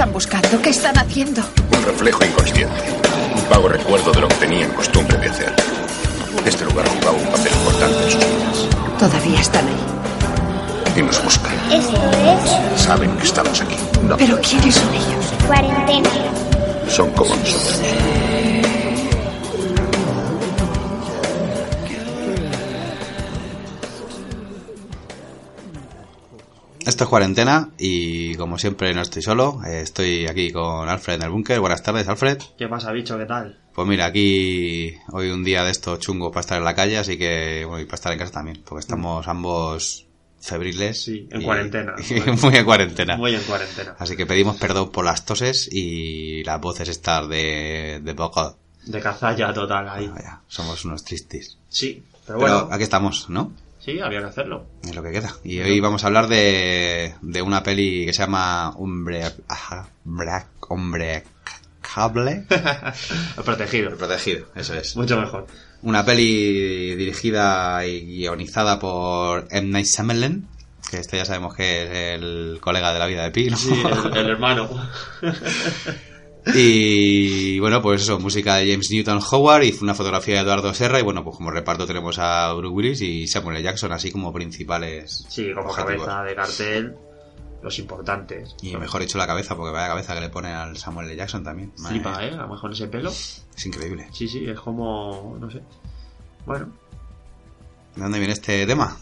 están buscando? ¿Qué están haciendo? Un reflejo inconsciente. Un vago recuerdo de lo que tenían costumbre de hacer. Este lugar jugaba un papel importante en sus vidas. Todavía están ahí. Y nos buscan. Esto es Saben que estamos aquí. No. ¿Pero quiénes son ellos? cuarentena. Son como nosotros. Esto es cuarentena y como siempre no estoy solo, eh, estoy aquí con Alfred en el búnker. Buenas tardes, Alfred. ¿Qué pasa, bicho? ¿Qué tal? Pues mira, aquí hoy un día de estos chungos para estar en la calle, así que, bueno, y para estar en casa también, porque estamos ambos febriles. Sí, en y- cuarentena. y muy en cuarentena. Muy en cuarentena. Así que pedimos perdón por las toses y las voces estas de, de poco. De cazalla total ahí. Somos unos tristes. Sí, pero Pero bueno, aquí estamos, ¿no? Sí, había que hacerlo. Es lo que queda. Y hoy vamos a hablar de, de una peli que se llama Hombre... Ajá, Hombre... Hombre... Cable. Protegido. Protegido, eso es. Mucho mejor. Una peli dirigida y guionizada por M. Night Shyamalan, que este ya sabemos que es el colega de la vida de Pi, ¿no? Sí, el, el hermano. Y bueno, pues eso, música de James Newton Howard y una fotografía de Eduardo Serra y bueno, pues como reparto tenemos a Bruce Willis y Samuel L. Jackson así como principales Sí, como objetivos. cabeza de cartel, los importantes. Y mejor hecho la cabeza, porque vaya cabeza que le pone al Samuel L. Jackson también. Madre Flipa, mía, ¿eh? A lo mejor ese pelo. Es increíble. Sí, sí, es como... no sé. Bueno, ¿De dónde viene este tema?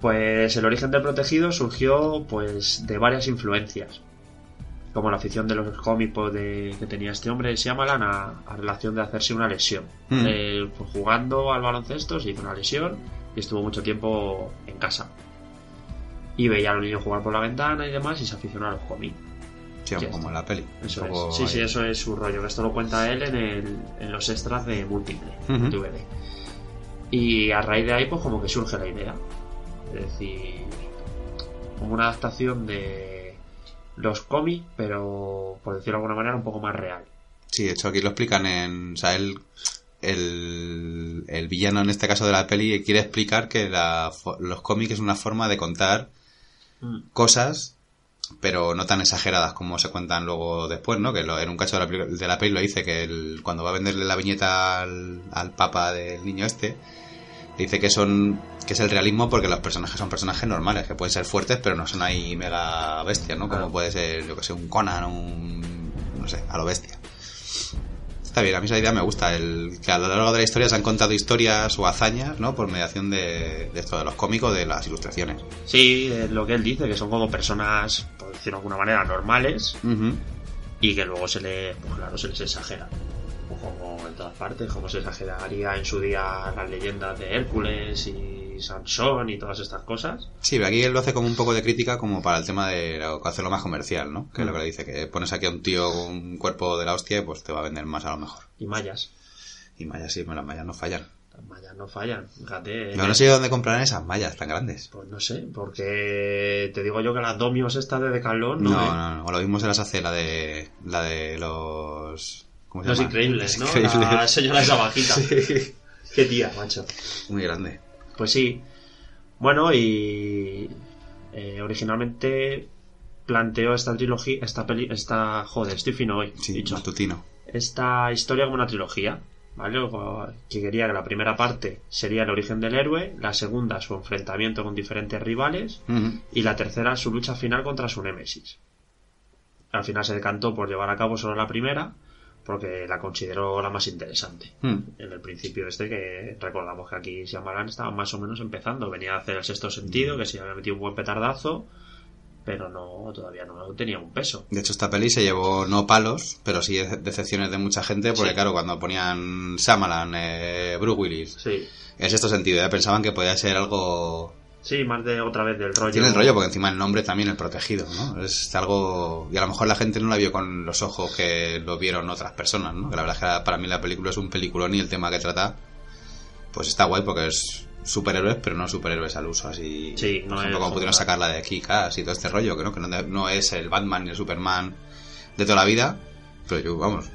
Pues el origen del protegido surgió pues de varias influencias. Como la afición de los cómics pues, de, que tenía este hombre, Shyamalan, a, a relación de hacerse una lesión. Mm. Eh, jugando al baloncesto se hizo una lesión y estuvo mucho tiempo en casa. Y veía a los niños jugar por la ventana y demás y se aficionó a los cómics. Sí, como en la peli. Eso es. Sí, sí, eso es su rollo. Esto lo cuenta él en, el, en los extras de Múltiple, Ujú. DVD. Y a raíz de ahí, pues como que surge la idea. Es decir, como una adaptación de los cómics, pero por decirlo de alguna manera, un poco más real. Sí, de hecho aquí lo explican en... O sea, él... El, el villano en este caso de la peli quiere explicar que la los cómics es una forma de contar Mm. cosas pero no tan exageradas como se cuentan luego después, ¿no? Que lo- en un cacho de la, peli- de la peli lo dice que el- cuando va a venderle la viñeta al, al papa del niño este, dice que son que es el realismo porque los personajes son personajes normales, que pueden ser fuertes pero no son ahí mega bestias, ¿no? Como puede ser, yo que sé, un Conan, un... no sé, a lo bestia. Está bien, a mí esa idea me gusta, el que a lo largo de la historia se han contado historias o hazañas, ¿no? Por mediación de, de esto, de los cómicos, de las ilustraciones. Sí, es lo que él dice, que son como personas, por decirlo de alguna manera, normales y que luego se les, pues claro, se les exagera. Como en todas partes, como se exageraría en su día las leyendas de Hércules y Sansón y todas estas cosas. Sí, pero aquí él lo hace como un poco de crítica como para el tema de lo- hacerlo más comercial, ¿no? Que es lo que le dice, que pones aquí a un tío con un cuerpo de la hostia y pues te va a vender más a lo mejor. Y mayas. Y mallas sí, las mallas no fallan. Las mallas no fallan, fíjate. No, no sé dónde comprarán esas mallas tan grandes. Pues no sé, porque te digo yo que las domios estas de Decathlon No, no, no, ¿eh? no, o lo mismo se las hace la de la de los ¿cómo se Los llama? increíbles, ¿no? Increíbles. La señora esa bajita. Sí. Qué tía, macho. Muy grande. Pues sí. Bueno, y eh, originalmente planteó esta trilogía, esta peli, esta, joder, estoy fino hoy, Sí, dicho. matutino. esta historia como una trilogía, ¿vale? Que quería que la primera parte sería el origen del héroe, la segunda su enfrentamiento con diferentes rivales y la tercera su lucha final contra su némesis. Al final se decantó por llevar a cabo solo la primera, porque la consideró la más interesante. Mm. En el principio este que recordamos que aquí Shyamalan estaba más o menos empezando, venía a hacer el sexto sentido, que se había metido un buen petardazo, pero no, todavía no tenía un peso. De hecho, esta peli se llevó no palos, pero sí de- decepciones de mucha gente, porque Sí. claro, cuando ponían Shyamalan, eh, Bruce Willis, Sí, en sexto sentido, ya pensaban que podía ser algo... sí, más de otra vez del rollo. Tiene el rollo, porque encima el nombre también, el protegido, ¿no? Es algo... Y a lo mejor la gente no la vio con los ojos que lo vieron otras personas, ¿no? Que la verdad es que para mí la película es un peliculón y el tema que trata, pues está guay porque es superhéroes, pero no superhéroes al uso, así... Sí, por no ejemplo, es como pudieron sacarla de aquí, y todo este rollo, que no, que no, no es el Batman ni el Superman de toda la vida, pero yo, vamos,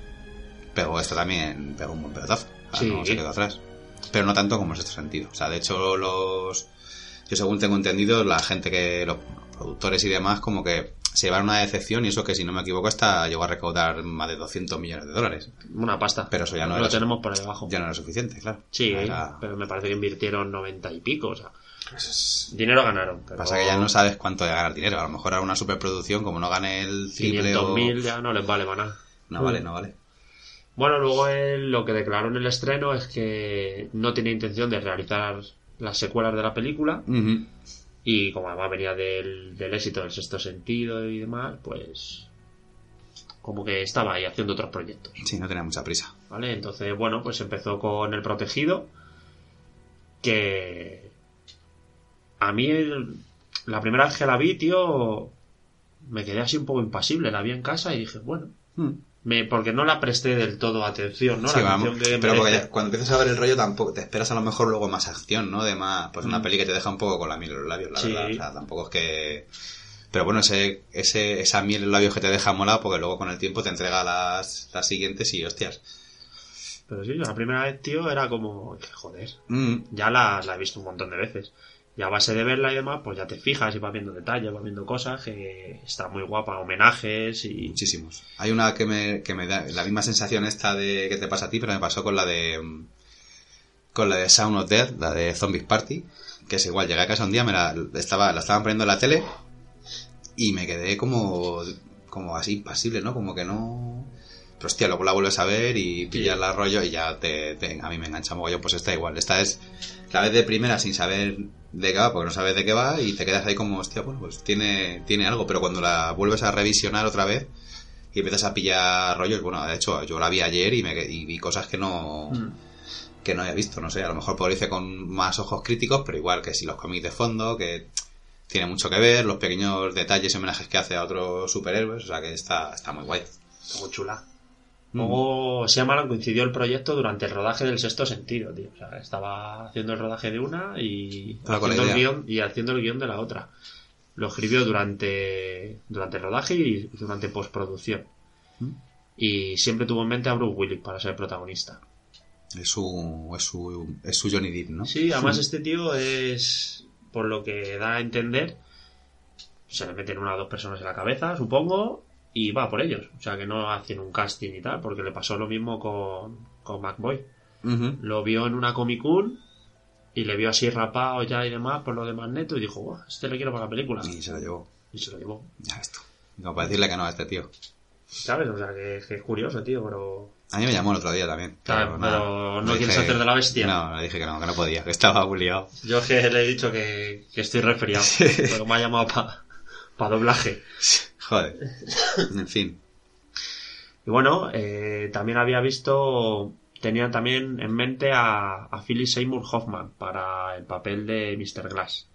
pegó esto también, pegó un buen pelotazo, o sea, Sí. no se quedó atrás. Pero no tanto como en este sentido. O sea, de hecho, los. Yo, según tengo entendido, la gente que. Los productores y demás, como que se llevaron una decepción y eso que si no me equivoco hasta llegó a recaudar más de 200 millones de dólares. Una pasta. Pero eso ya no Lo era- tenemos por ahí abajo. Ya no era suficiente, claro. Sí, Era- pero me parece que invirtieron 90 y pico, o sea. Dinero ganaron. Pero Pasa que ya no sabes cuánto de ganar dinero. A lo mejor ahora una superproducción, como no gane el triple o... 500.000 ya no les vale para nada. No vale, no vale. Bueno, luego él lo que declaró en el estreno es que no tenía intención de realizar las secuelas de la película. Y como además venía del, del éxito del sexto sentido y demás, pues como que estaba ahí haciendo otros proyectos, Sí, no tenía mucha prisa. ¿vale? Entonces, bueno, pues empezó con El Protegido, que a mí el- la primera vez que la vi, tío, me quedé así un poco impasible, la vi en casa y dije, bueno, me, porque no la presté del todo atención, ¿no? Sí, la vamos. atención que Pero porque merece. cuando empiezas a ver el rollo tampoco te esperas a lo mejor luego más acción, ¿no? De más, pues una peli que te deja un poco con la miel en los labios, la Mm. Sí. verdad. O sea, tampoco es que... Pero bueno, ese, ese, esa miel en los labios que te deja mola porque luego con el tiempo te entrega las, las siguientes y hostias. Pero sí, la primera vez, tío, era como, que joder, Mm, ya la, la he visto un montón de veces. Y a base de verla y demás, pues ya te fijas y vas viendo detalles, vas viendo cosas que está muy guapa, homenajes y... muchísimos. Hay una que me, que me da la misma sensación esta de que te pasa a ti, pero me pasó con la de mm, con la de Sound of Death, la de Zombies Party, que es igual, llegué a casa un día, me la, estaba, la estaban poniendo en la tele y me quedé como, como así impasible, ¿no? Como que no... Pero hostia, luego la vuelves a ver y pillas la rollo y ya te, te- a mí me engancha mogollón, pues está igual. Esta es la vez de primera sin saber de qué va, porque no sabes de qué va y te quedas ahí como, hostia, bueno, pues tiene, tiene algo, pero cuando la vuelves a revisionar otra vez y empiezas a pillar rollos, bueno, de hecho, yo la vi ayer y, me, y vi cosas que no, Mm. que no había visto, no sé, a lo mejor por lo hice con más ojos críticos, pero igual que si los cómics de fondo, que tiene mucho que ver, los pequeños detalles y homenajes que hace a otros superhéroes, o sea que está, está muy guay. Está muy chula. Luego Shyamalan coincidió el proyecto durante el rodaje del sexto sentido, tío. O sea, estaba haciendo el rodaje de una y Ah, haciendo, el guion, y haciendo el guion de la otra. Lo escribió durante, durante el rodaje y durante postproducción. Mm. Y siempre tuvo en mente a Bruce Willis para ser protagonista. Es su, es su, es su Johnny Depp, ¿no? Sí, además este tío es, por lo que da a entender, se le meten una o dos personas en la cabeza, supongo, y va por ellos. O sea que no hacen un casting y tal, porque le pasó lo mismo con, con McBoy. Lo vio en una Comic Con y le vio así rapado ya y demás por lo de Magneto y dijo, "Buah, este le quiero para la película. Y se lo llevó. Y se lo llevó. Ya esto. Como para decirle que no a este tío. ¿Sabes? O sea que, que es curioso, tío, pero... A mí me llamó el otro día también. Claro, nada. pero no Le quieres hacer de la bestia. No, le dije que no, que no podía, que estaba muy liado. Yo es que le he dicho que, que estoy resfriado, pero me ha llamado para doblaje. Joder. En fin. Y bueno, eh, también había visto, tenía también en mente a, a Philip Seymour Hoffman para el papel de Mr. Glass.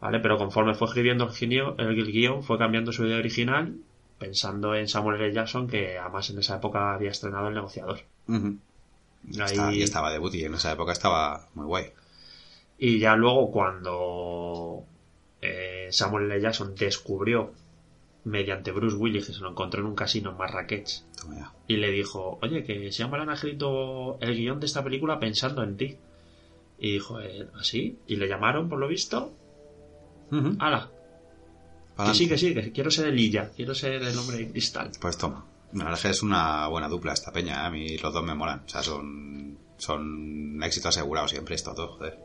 ¿Vale? Pero conforme fue escribiendo el guion, el guion, fue cambiando su idea original, pensando en Samuel L. Jackson, que además en esa época había estrenado El negociador. Ahí- Estaba, y estaba de booty, en esa época estaba muy guay. Y ya luego cuando eh, Samuel L. Jackson descubrió, mediante Bruce Willis, que se lo encontró en un casino en Marrakech, Toma ya. y le dijo, oye, que se llama ha escrito el guion de esta película pensando en ti. Y dijo, él, ¿así? Y le llamaron, por lo visto, ala, que sí, que sí, que quiero ser el Illa, quiero ser el hombre de cristal. Pues toma. La verdad es que es una buena dupla esta peña, ¿eh? a mí los dos me molan. O sea, son, son éxito asegurado siempre estos dos, joder.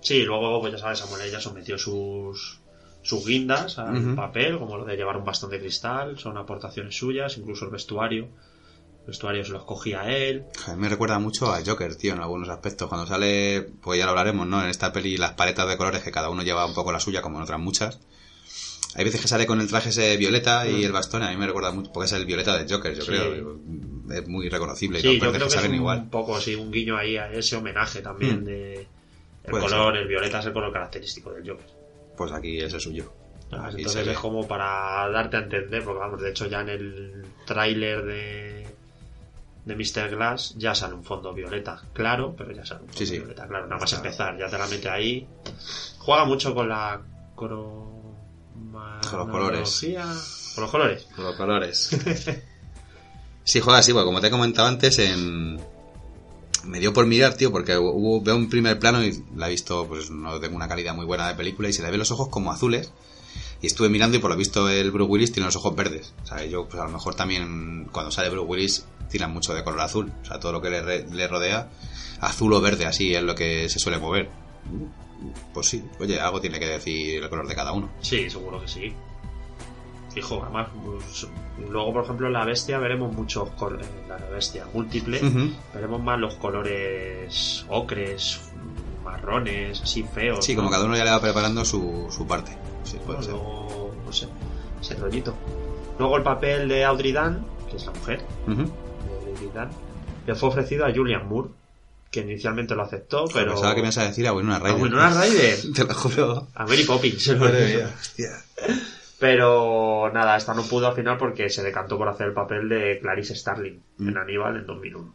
Sí, luego, pues ya sabes, Samuel L. Jackson metió sus, sus guindas al papel, como lo de llevar un bastón de cristal, son aportaciones suyas, incluso el vestuario. El vestuario se lo escogía él. Joder, me recuerda mucho a Joker, tío, en algunos aspectos. Cuando sale, pues ya lo hablaremos, ¿no? En esta peli las paletas de colores que cada uno lleva un poco la suya, como en otras muchas. Hay veces que sale con el traje ese violeta y el bastón, a mí me recuerda mucho, porque es el violeta del Joker, yo Mm. Sí. creo. Es muy reconocible y Sí, los yo creo que es salen un igual. poco, sí, un guiño ahí a ese homenaje también Mm. de... El Puede color, el violeta es el color característico del Joker. Pues aquí es el suyo. Aquí Entonces se es como para darte a entender, porque vamos, de hecho ya en el tráiler de, de Mr. Glass ya sale un fondo violeta claro, pero ya sale un fondo Sí, sí. violeta claro. Nada más Claro. empezar, ya te la mete ahí. Juega mucho con la Con los colores. Con los colores. Los colores. sí, juega así, porque como te he comentado antes, en... me dio por mirar, tío, porque hubo, veo un primer plano y la he visto, pues no tengo una calidad muy buena de película y se le ve los ojos como azules. Y estuve mirando y por lo visto el Bruce Willis tiene los ojos verdes. O sea, yo pues a lo mejor también cuando sale Bruce Willis tiran mucho de color azul. O sea, todo lo que le, le rodea, azul o verde, así es lo que se suele mover. Pues sí, oye, algo tiene que decir el color de cada uno. Sí, seguro que sí. Fijo, además, pues, luego por ejemplo en la bestia veremos muchos colores, la bestia múltiple, veremos más los colores ocres, marrones, así feos. Sí, ¿no? como cada uno ya le va preparando su, su parte. Sí, puede Bueno, ser. luego, no sé, ese rollito. Luego el papel de Audrey Dunn, que es la mujer Ujú. de Audrey Dunn, le fue ofrecido a Julian Moore, que inicialmente lo aceptó, pero... Pensaba que me ibas a decir a Winona Ryder. a Winona Ryder, Te lo juro. a Mary Poppins. se lo Madre mía, hostia. Pero nada, esta no pudo al final porque se decantó por hacer el papel de Clarice Starling Mm. en Aníbal en 2001.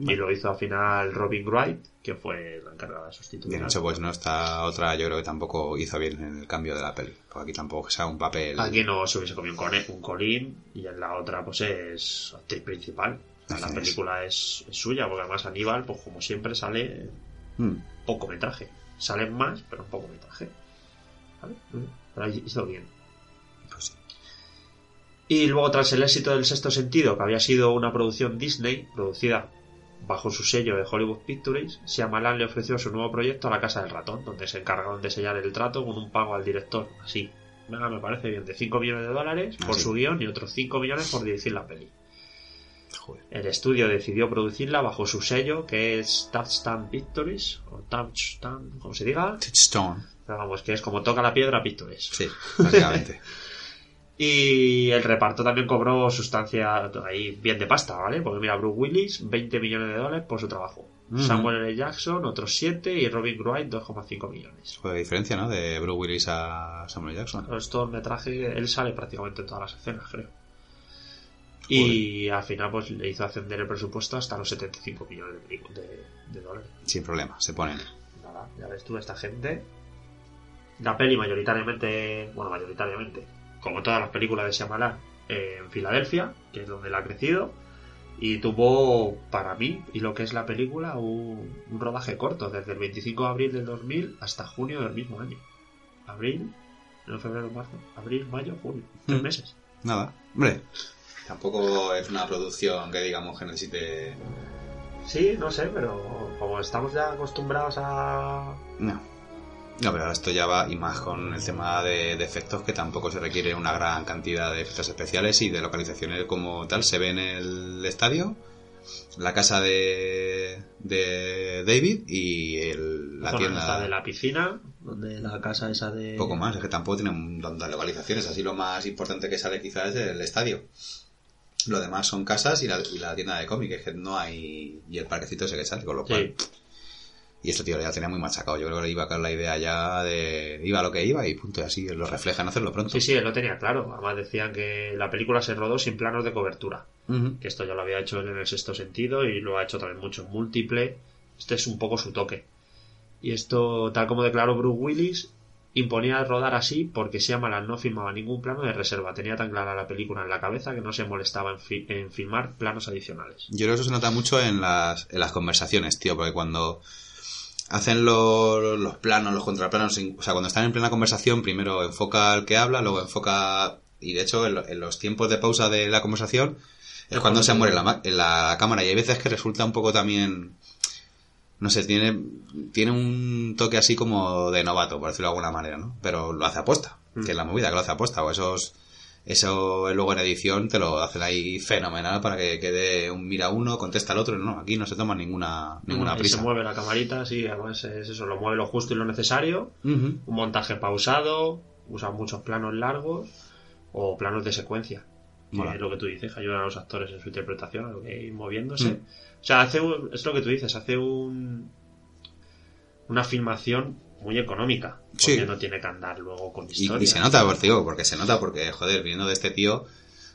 Y lo hizo al final Robin Wright, que fue la encargada de sustituir. Bien hecho, pues no está otra, yo creo que tampoco hizo bien en el cambio de la peli. Porque aquí tampoco sea un papel. Aquí no se hubiese comido un, un colín y en la otra pues es actriz principal. La Así es. película es, es suya, porque además Aníbal, pues como siempre, sale Mm. poco metraje. Salen más, pero poco metraje. ¿Vale? Pero hizo bien. Y luego, tras el éxito del sexto sentido, que había sido una producción Disney, producida bajo su sello de Hollywood Pictures, Shyamalan le ofreció su nuevo proyecto a la Casa del Ratón, donde se encargaron de sellar el trato con un pago al director, así, venga, me parece bien, de 5 millones de dólares por Así. su guion y otros 5 millones por dirigir la peli. Joder. El estudio decidió producirla bajo su sello, que es Touchstone Pictures, o Touchstone, como se diga, Touchstone. vamos, que es como toca la piedra Pictures. Sí, básicamente. Y el reparto también cobró sustancia ahí bien de pasta, ¿vale? Porque mira, Bruce Willis, 20 millones de dólares por su trabajo. Samuel L. Jackson, otros 7 y Robin Wright, 2,5 millones. Joder, diferencia, ¿no? De Bruce Willis a Samuel Jackson. Pero esto el metraje, él sale prácticamente en todas las escenas, creo. Y al final pues le hizo ascender el presupuesto hasta los 75 millones de, de- de dólares. Sin problema, se ponen. Nada, ya ves tú, esta gente. La peli mayoritariamente, bueno, mayoritariamente, como todas las películas de Shyamalan, eh, en Filadelfia, que es donde la ha crecido, y tuvo, para mí, y lo que es la película, un, un rodaje corto, desde el 25 de abril del 2000 hasta junio del mismo año. Abril, no febrero, marzo, abril, mayo, junio, tres Mm. meses. Nada. Hombre, tampoco es una producción que digamos que necesite. Sí, no sé, pero como estamos ya acostumbrados a... No. No, pero ahora esto ya va, y más con el tema de, de efectos, que tampoco se requiere una gran cantidad de efectos especiales y de localizaciones como tal. Se ve en el estadio, la casa de, de David y el- la zona tienda. de la piscina, donde la casa esa de... Poco más, es que tampoco tiene un montón de localizaciones. Así lo más importante que sale quizás es el estadio. Lo demás son casas y la, y la tienda de cómics, es que no hay. y el parquecito ese que sale, con lo cual. Sí. Y esto, tío, ya tenía muy machacado. Yo creo que iba con la idea ya de. iba a lo que iba y punto, y así lo refleja en hacerlo pronto. Sí, sí, él lo tenía claro. Además decían que la película se rodó sin planos de cobertura. Que esto ya lo había hecho él en el sexto sentido y lo ha hecho también mucho en múltiple. Este es un poco su toque. Y esto, tal como declaró Bruce Willis, imponía rodar así porque Shyamalan no filmaba ningún plano de reserva. Tenía tan clara la película en la cabeza que no se molestaba en, fi- en filmar planos adicionales. Yo creo que eso se nota mucho en las, en las conversaciones, tío, porque cuando hacen lo- los planos, los contraplanos, o sea, cuando están en plena conversación, primero enfoca al que habla, luego enfoca, y de hecho en, en los tiempos de pausa de la conversación es cuando se muere la, la cámara y hay veces que resulta un poco también, no sé, tiene, tiene un toque así como de novato, por decirlo de alguna manera, ¿no? Pero lo hace aposta, que es la movida, que lo hace aposta, o esos... Eso luego en edición te lo hacen ahí fenomenal para que quede un mira uno, contesta al otro. No, aquí no se toma ninguna, ninguna prisa. se mueve la camarita, sí, además es eso, lo mueve lo justo y lo necesario. Un montaje pausado, usa muchos planos largos o planos de secuencia. Que es lo que tú dices, que ayudan a los actores en su interpretación, a lo que ir moviéndose. Mm. O sea, hace un- es lo que tú dices, hace un una filmación muy económica. Porque Sí. no tiene que andar luego con historia. y se nota, por- digo, porque se nota, porque, joder, viendo de este tío,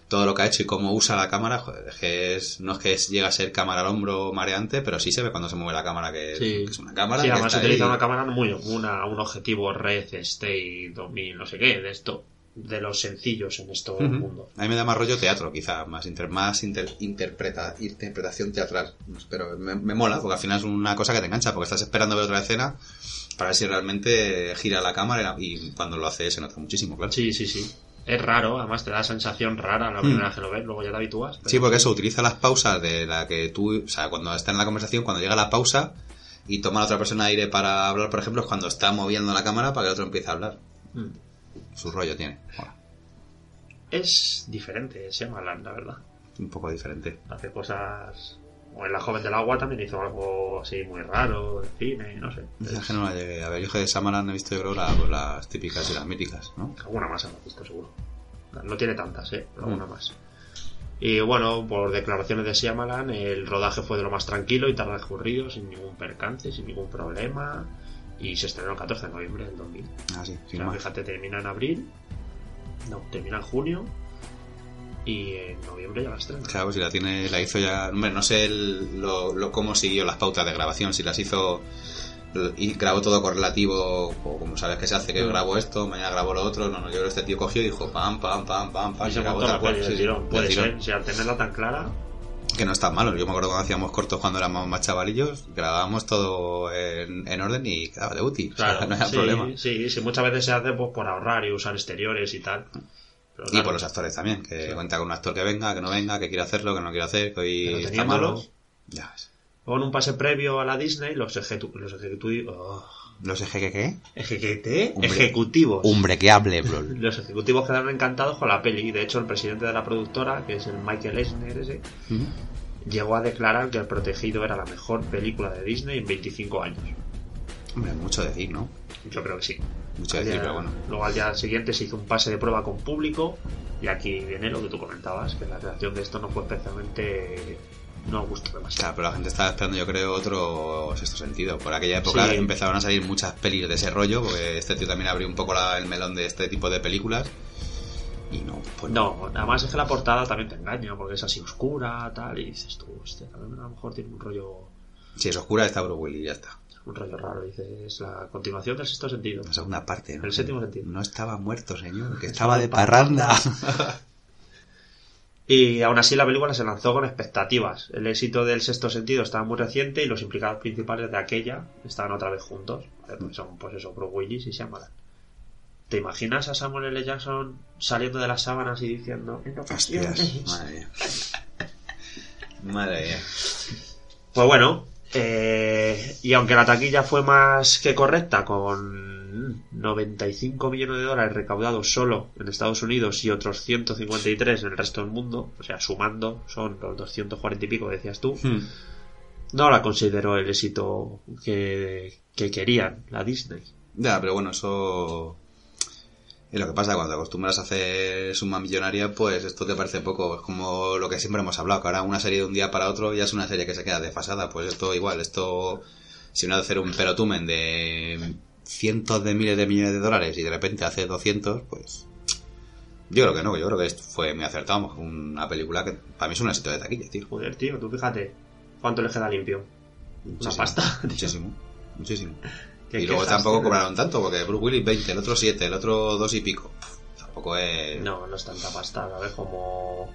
todo lo que ha hecho y cómo usa la cámara, joder, es que es, no es que es- llega a ser cámara al hombro mareante, pero sí se ve cuando se mueve la cámara que, Sí. que es una cámara. Sí, además utiliza ahí. una cámara muy una, un objetivo Red State 2000, no sé qué, de esto, de los sencillos en este Ujú. mundo. A mí me da más rollo teatro, quizá, más, inter- más inter- interpreta, interpretación teatral. Pero me, me mola, porque al final es una cosa que te engancha, porque estás esperando ver otra escena Para ver si realmente gira la cámara y cuando lo hace se nota muchísimo, claro. Sí, sí, sí. Es raro, además te da sensación rara la primera vez que lo ves, luego ya te habitúas. pero- Sí, porque eso utiliza las pausas de la que tú, o sea, cuando está en la conversación, cuando llega la pausa y toma la otra persona aire para hablar, por ejemplo, es cuando está moviendo la cámara para que el otro empiece a hablar. Mm. Su rollo tiene. Bueno, Es diferente, se llama Alan, la verdad. un poco diferente. Hace cosas... O en La Joven del Agua también hizo algo así muy raro, de cine, no sé. Esa que no la llegué a ver. Que de Samaran he visto, yo creo, la- las típicas y las míticas, ¿no? Alguna más habrá visto seguro. No tiene tantas, ¿eh? Pero alguna más. Y bueno, por declaraciones de Shyamalan, el rodaje fue de lo más tranquilo y transcurrido, sin ningún percance, sin ningún problema. Y se estrenó el 14 de noviembre del 2000. Ah, sí, O sea, fíjate, termina en abril. No, termina en junio. Y en noviembre ya la estrena. Claro, si la tiene, la hizo ya. Hombre, no sé el- lo, lo- cómo siguió las pautas de grabación, si las hizo y grabó todo correlativo, o como sabes que se hace, que grabo esto, mañana grabo lo otro. No, no, yo creo que este tío cogió y dijo pam, pam, pam, pam, pam, Y se grabó la cual, sí, tirón. tirón. si al tenerla tan clara. Que no está malo. Yo me acuerdo cuando hacíamos cortos cuando éramos más chavalillos, grabábamos todo en, en orden y quedaba de útil. O sea, Claro, no había sí, problema. sí, sí, muchas veces se hace pues, por ahorrar y usar exteriores y tal. Pero Y por los actores también, que cuenta con un actor que venga, que no venga, que quiere hacerlo, que no quiere hacer, que hoy está malo. Ya ves. Luego en un pase previo a la Disney, los, ejecu- los ejecutivos... ¿Los eje qué? Ejecutivos. Hombre, que hable, bro. Los ejecutivos quedaron encantados con la peli. De hecho, el presidente de la productora, que es el Michael Eisner ese, llegó a declarar que El Protegido era la mejor película de Disney en 25 años. Hombre, mucho decir, ¿no? Yo creo que sí. Mucho Al decir, día- pero bueno. Luego al día siguiente se hizo un pase de prueba con público y aquí viene lo que tú comentabas, que la reacción de esto no fue especialmente... no gustó demasiado. Claro, pero la gente estaba esperando, yo creo, otro sexto sentido. Por aquella época Sí. empezaron a salir muchas pelis de ese rollo, porque este tío también abrió un poco la- el melón de este tipo de películas. Y no, pues No, además es que la portada también te engaña, porque es así oscura, tal, y dices tú, hostia, también a lo mejor tiene un rollo, Si es oscura, está Bruce Willis, ya está. Un rollo raro, dices, es la continuación del sexto sentido. La segunda parte, ¿no? El séptimo sentido. No estaba muerto, señor, que Estaba de parranda. Y aún así la película se lanzó con expectativas. El éxito del sexto sentido estaba muy reciente y los implicados principales de aquella estaban otra vez juntos. Vale, pues son, pues eso, Bruce Willis y Shyamalan. ¿Te imaginas a Samuel L. Jackson saliendo de las sábanas y diciendo? Hostias, madre mía. Madre mía. Pues bueno, eh, y aunque la taquilla fue más que correcta, con 95 millones de dólares recaudados solo en Estados Unidos y otros 153 en el resto del mundo, o sea, sumando, son los 240 y pico, decías tú, Hmm. no la consideró el éxito que, que querían la Disney. Ya, pero bueno, eso es lo que pasa cuando te acostumbras a hacer suma millonaria, pues esto te parece poco. Es como lo que siempre hemos hablado, que ahora una serie de un día para otro ya es una serie que se queda desfasada. Pues esto igual, esto, si uno hacer un pelotumen de cientos de miles de millones de dólares y de repente hace 200, pues yo creo que no, yo creo que fue muy acertado. Una película que para mí es un éxito de taquilla, tío. Joder, tío, tú fíjate, ¿cuánto le queda limpio? Una Muchísimo, pasta. tío. Muchísimo, muchísimo. ¿Qué Y luego tampoco cobraron tanto, porque Bruce Willis 20, el otro 7, el otro 2 y pico. Pff, Tampoco es... No, no es tanta pasta, ¿sabes? Como...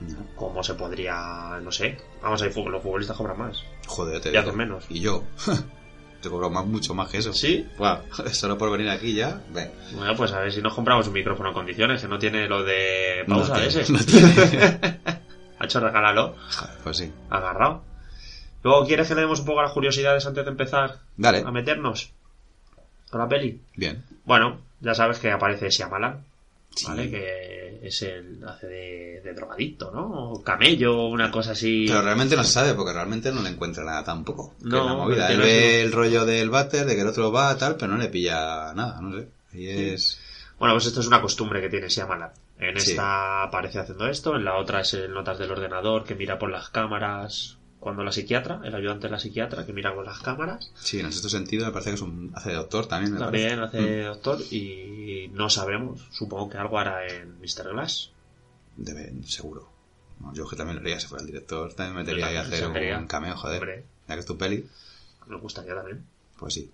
No. como se podría, no sé. Vamos a ver, los futbolistas cobran más. Joder, te Y digo. hacen menos. Y yo, te cobro más, mucho más que eso. ¿Sí? Buah, solo por venir aquí ya, ven. Bueno, pues a ver si nos compramos un micrófono en condiciones, que no tiene lo de pausa No tiene, ese. no tiene. ha hecho regálalo, pues sí. agarrado. Luego, ¿quieres que le demos un poco a las curiosidades antes de empezar Dale. a meternos con la peli? Bien. Bueno, ya sabes que aparece Shyamalan, Sí. ¿vale? Que es el hace de, de drogadicto, ¿no? O camello, una cosa así. Pero realmente no se sabe, porque realmente no le encuentra nada tampoco. Que No, es la movida. pero Él ve el rollo del váter, de que el otro va, tal, pero no le pilla nada, no sé. Es... Bueno, pues esto es una costumbre que tiene Shyamalan. En Sí. esta aparece haciendo esto, en la otra es el notas del ordenador que mira por las cámaras cuando la psiquiatra, el ayudante de la psiquiatra que mira con las cámaras. Sí, en este sentido me parece que es un... hace de doctor también, me También parece. hace doctor y no sabemos, supongo que algo hará en Mr. Glass. Mm, Debe, seguro. No, yo que también lo haría si fuera el director, también me metería ahí a Yo hacer un cameo, joder. Hombre. Ya que es tu peli, Me gustaría también. pues sí.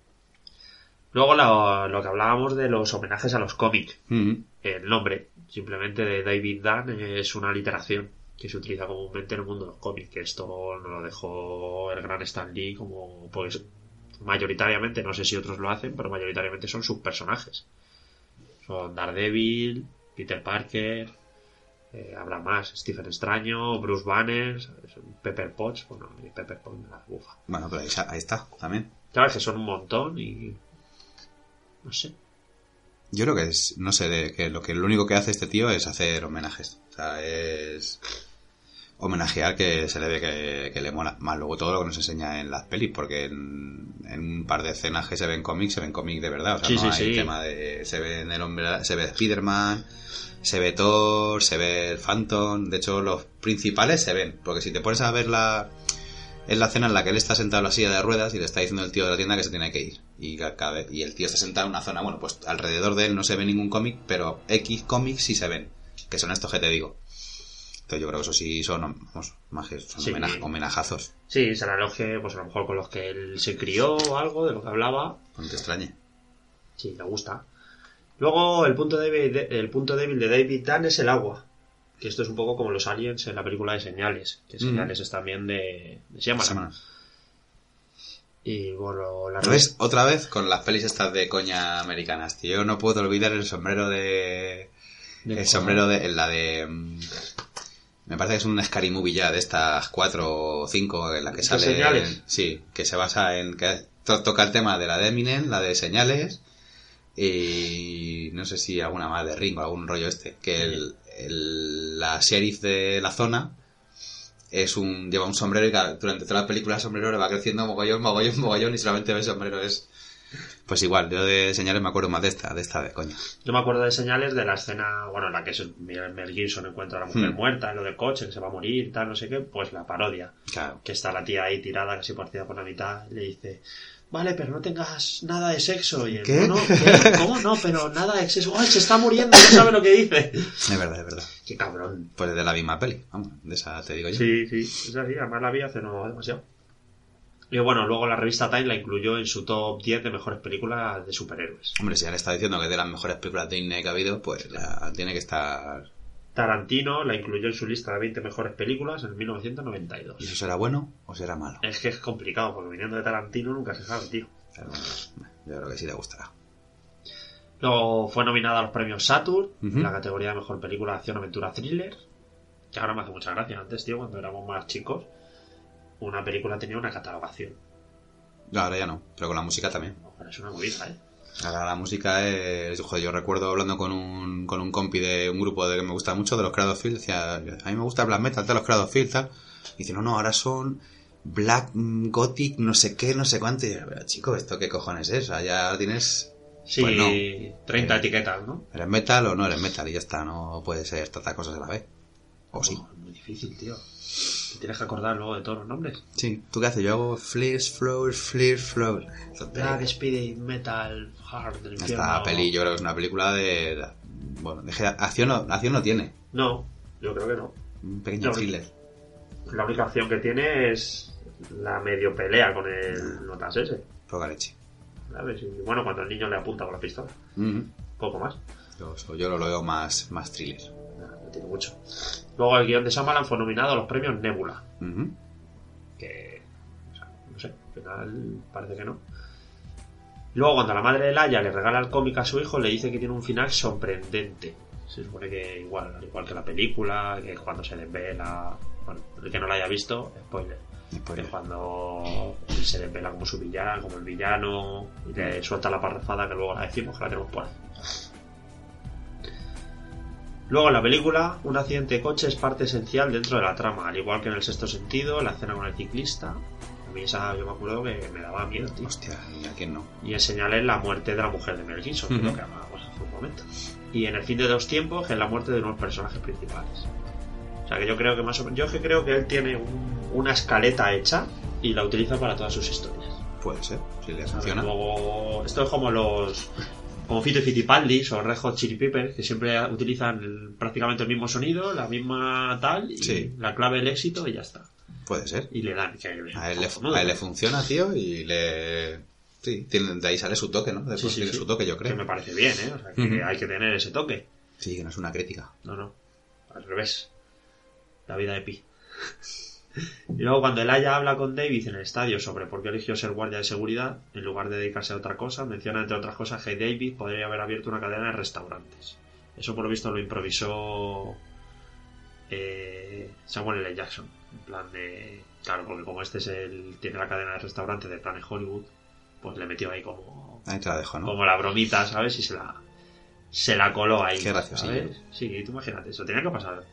Luego lo, lo que hablábamos de los homenajes a los cómics. Mm. El nombre, simplemente de David Dunn, es una literación que se utiliza comúnmente en el mundo de los cómics, que esto nos lo dejó el gran Stan Lee como pues mayoritariamente, no sé si otros lo hacen, pero mayoritariamente son sus personajes. Son Daredevil, Peter Parker, eh, habrá más, Stephen Extraño, Bruce Banner, Pepper Potts, bueno, Pepper Potts la bufa. Bueno, pero ahí, ahí está, también. Claro, es que son un montón y... No sé. Yo creo que es, no sé, de, que lo que lo único que hace este tío es hacer homenajes. O sea, es homenajear que se le ve que, que le mola. Más luego todo lo que nos enseña en las pelis, porque en, en un par de escenas que se ven cómics, se ven cómics de verdad. O sea, Sí, no sí, hay sí. tema de. Se ve en el hombre, se ve Spider-Man, se ve Thor, se ve el Phantom. De hecho, los principales se ven. Porque si te pones a ver la. Es la escena en la que él está sentado en la silla de ruedas y le está diciendo el tío de la tienda que se tiene que ir. Y, ca- cada vez- y el tío está sentado en una zona, bueno, pues alrededor de él no se ve ningún cómic, pero X cómics sí se ven. Que son estos que te digo. Entonces yo creo que eso sí son, vamos, son Sí. homenajazos. Sí, será los que, pues a lo mejor con los que él se crió o algo de lo que hablaba. No te extrañe. Sí, le gusta. Luego, el punto débil de, el punto débil de David Dunn es el agua. Que esto es un poco como los aliens en la película de Señales. Que Mm. Señales es también de, de Shyamalan. Y bueno, la ¿Ves? Otra vez con las pelis estas de coña americanas, tío. Yo no puedo olvidar el sombrero de... de- El sombrero de... La de... Me parece que es un Scary Movie ya, de estas cuatro o cinco en la que ¿De sale... Señales? Sí, que se basa en... que to- toca el tema de la de Eminem, la de Señales, y no sé si alguna más de Ringo, algún rollo este. Que el, el- la sheriff de la zona es un lleva un sombrero y durante toda la película el sombrero le va creciendo mogollón, mogollón, mogollón y solamente ve el sombrero. Es... Pues igual, yo de Señales me acuerdo más de esta, de esta de coña. Yo me acuerdo de Señales de la escena, bueno, en la que es- Mel Gibson encuentra a la mujer Hmm. muerta en lo del coche, que se va a morir, tal, no sé qué. Pues la parodia. Claro. Que está la tía ahí tirada, casi partida por la mitad, y le dice... Vale, pero no tengas nada de sexo. Y él, ¿Qué? "No, no, ¿qué? ¿Cómo no? Pero nada de sexo. ¡Ay, se está muriendo! No sabe lo que dice. Es verdad, es verdad. Qué cabrón. Pues de la misma peli, vamos, de esa te digo yo. Sí, sí, es así, además la vi hace no demasiado. Y bueno, luego la revista Time la incluyó en su top 10 de mejores películas de superhéroes. Hombre, si ya le está diciendo que es de las mejores películas de Disney que ha habido, pues la, tiene que estar... Tarantino la incluyó en su lista de 20 mejores películas en ¿Y eso 1992. será bueno o será malo? Es que es complicado, porque viniendo de Tarantino nunca se sabe, tío. Pero bueno, yo creo que sí le gustará. Luego fue nominada a los premios Saturn, en la categoría de mejor película de acción, aventura, thriller. Que ahora me hace mucha gracia. Antes, tío, cuando éramos más chicos, una película tenía una catalogación. No, ahora ya no, pero con la música también. Ahora es una movida, ¿eh? Ahora la música es... Joder, yo recuerdo hablando con un, con un compi de un grupo de que me gusta mucho, de los Creados Field, decía, a mí me gusta Black Metal, de los Creados Field, tal. Y dice, no, no, ahora son Black mm, Gothic, no sé qué, no sé cuánto. Y yo, pero chico, ¿esto qué cojones es? O sea, ya tienes... Sí, Pues no. 30 Eh, etiquetas, ¿no? ¿Eres metal o no eres metal? Y ya está, no puede ser tantas cosas a la vez. O sí. Es muy difícil, tío. Tienes que acordar luego de todos los nombres. Sí. ¿Tú qué haces? Yo hago fleers, flows, fleers, flows. Black, Speedy, Metal, Hard, del. Esta peli yo creo que es una película de... Bueno, de acción no, acción no tiene. No, yo creo que no. Un pequeño No. thriller. La única opción que tiene es la medio pelea con el notas ese. Poca leche. ¿sabes? Y bueno, cuando el niño le apunta con la pistola. Poco más. yo, yo lo veo más, más thriller. Tiene mucho. Luego el guion de Shyamalan fue nominado a los premios Nebula. Que, o sea, no sé, al final parece que no. Luego, cuando la madre de Laia le regala el cómic a su hijo, le dice que tiene un final sorprendente. Se supone que igual, al igual que la película, que cuando se desvela. Bueno, el que no la haya visto, spoiler. Spoiler. Que cuando se desvela como su villano, como el villano, y le suelta la parrafada que luego la decimos que la tenemos por ahí. Luego en la película, un accidente de coche es parte esencial dentro de la trama, al igual que en el sexto sentido, la escena con el ciclista. A mí esa yo me acuerdo que me daba miedo, tío. Hostia, ¿y a quién no? Y en señales la muerte de la mujer de Mel Gibson, Ujú. lo que hablábamos hace un momento. Y en el fin de dos tiempos, que es la muerte de unos personajes principales. O sea que yo creo que más o menos. Yo es que creo que él tiene un- una escaleta hecha y la utiliza para todas sus historias. Puede ser, si le funciona. Luego, esto es como los. Como Fito y Fitipaldis o Red Hot Chili Peppers, que siempre utilizan el- prácticamente el mismo sonido, la misma tal, y Sí. la clave del éxito y ya está. Puede ser. Y le dan. Que, A él, le, a él le funciona, tío, y le... Sí, tiene- de ahí sale su toque, ¿no? Después Sí, sí, tiene sí. su toque, yo Que creo. me parece bien, ¿eh? O sea, que hay que tener ese toque. Sí, que no es una crítica. No, no. Al revés. La vida de Pi. Y luego cuando Elijah habla con David en el estadio sobre por qué eligió ser guardia de seguridad, en lugar de dedicarse a otra cosa, menciona entre otras cosas que David podría haber abierto una cadena de restaurantes. Eso por lo visto lo improvisó eh, Samuel L. Jackson. En plan de... Claro, porque como este es el tiene la cadena de restaurantes de Planet Hollywood, pues le metió ahí como, Ahí te la dejo, ¿no? como la bromita, ¿sabes? Y se la, se la coló ahí. Qué graciosillo. ¿sabes? Sí, tú imagínate, eso tenía que pasar.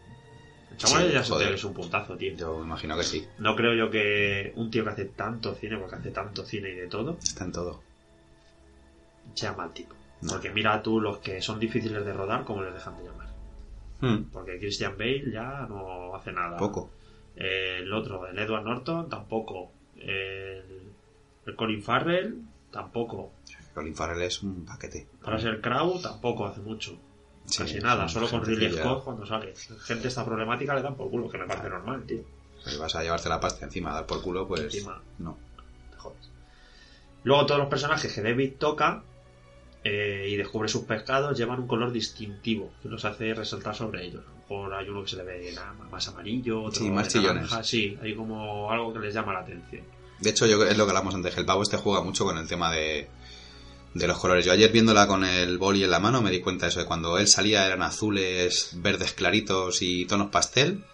Samuel. Sí, joder. es un puntazo, tío. Yo imagino que sí. No creo yo que un tío que hace tanto cine, porque hace tanto cine y de todo, Está en todo. sea mal tipo. No. Porque mira tú los que son difíciles de rodar, como les dejan de llamar. Hmm, Porque Christian Bale ya no hace nada. Poco. El otro, el Edward Norton, tampoco. El, el Colin Farrell, tampoco. Colin Farrell es un paquete. Russell Crowe, tampoco hace mucho. Sí, Casi nada, solo con. Ridley Scott cuando sale. Gente esta problemática le dan por culo, que me parece normal, tío. Si vas a llevarte la pasta encima a dar por culo, pues. Encima. No. te jodes. Luego todos los personajes que David toca eh, y descubre sus pescados llevan un color distintivo que los hace resaltar sobre ellos. A lo mejor hay uno que se le ve más amarillo, otro Sí, más chillones. Sí, hay como algo que les llama la atención. De hecho, yo es lo que hablamos antes. El pavo este juega mucho con el tema de, de los colores. Yo ayer viéndola con el boli en la mano me di cuenta de eso. De cuando él salía eran azules, verdes claritos y tonos pastel.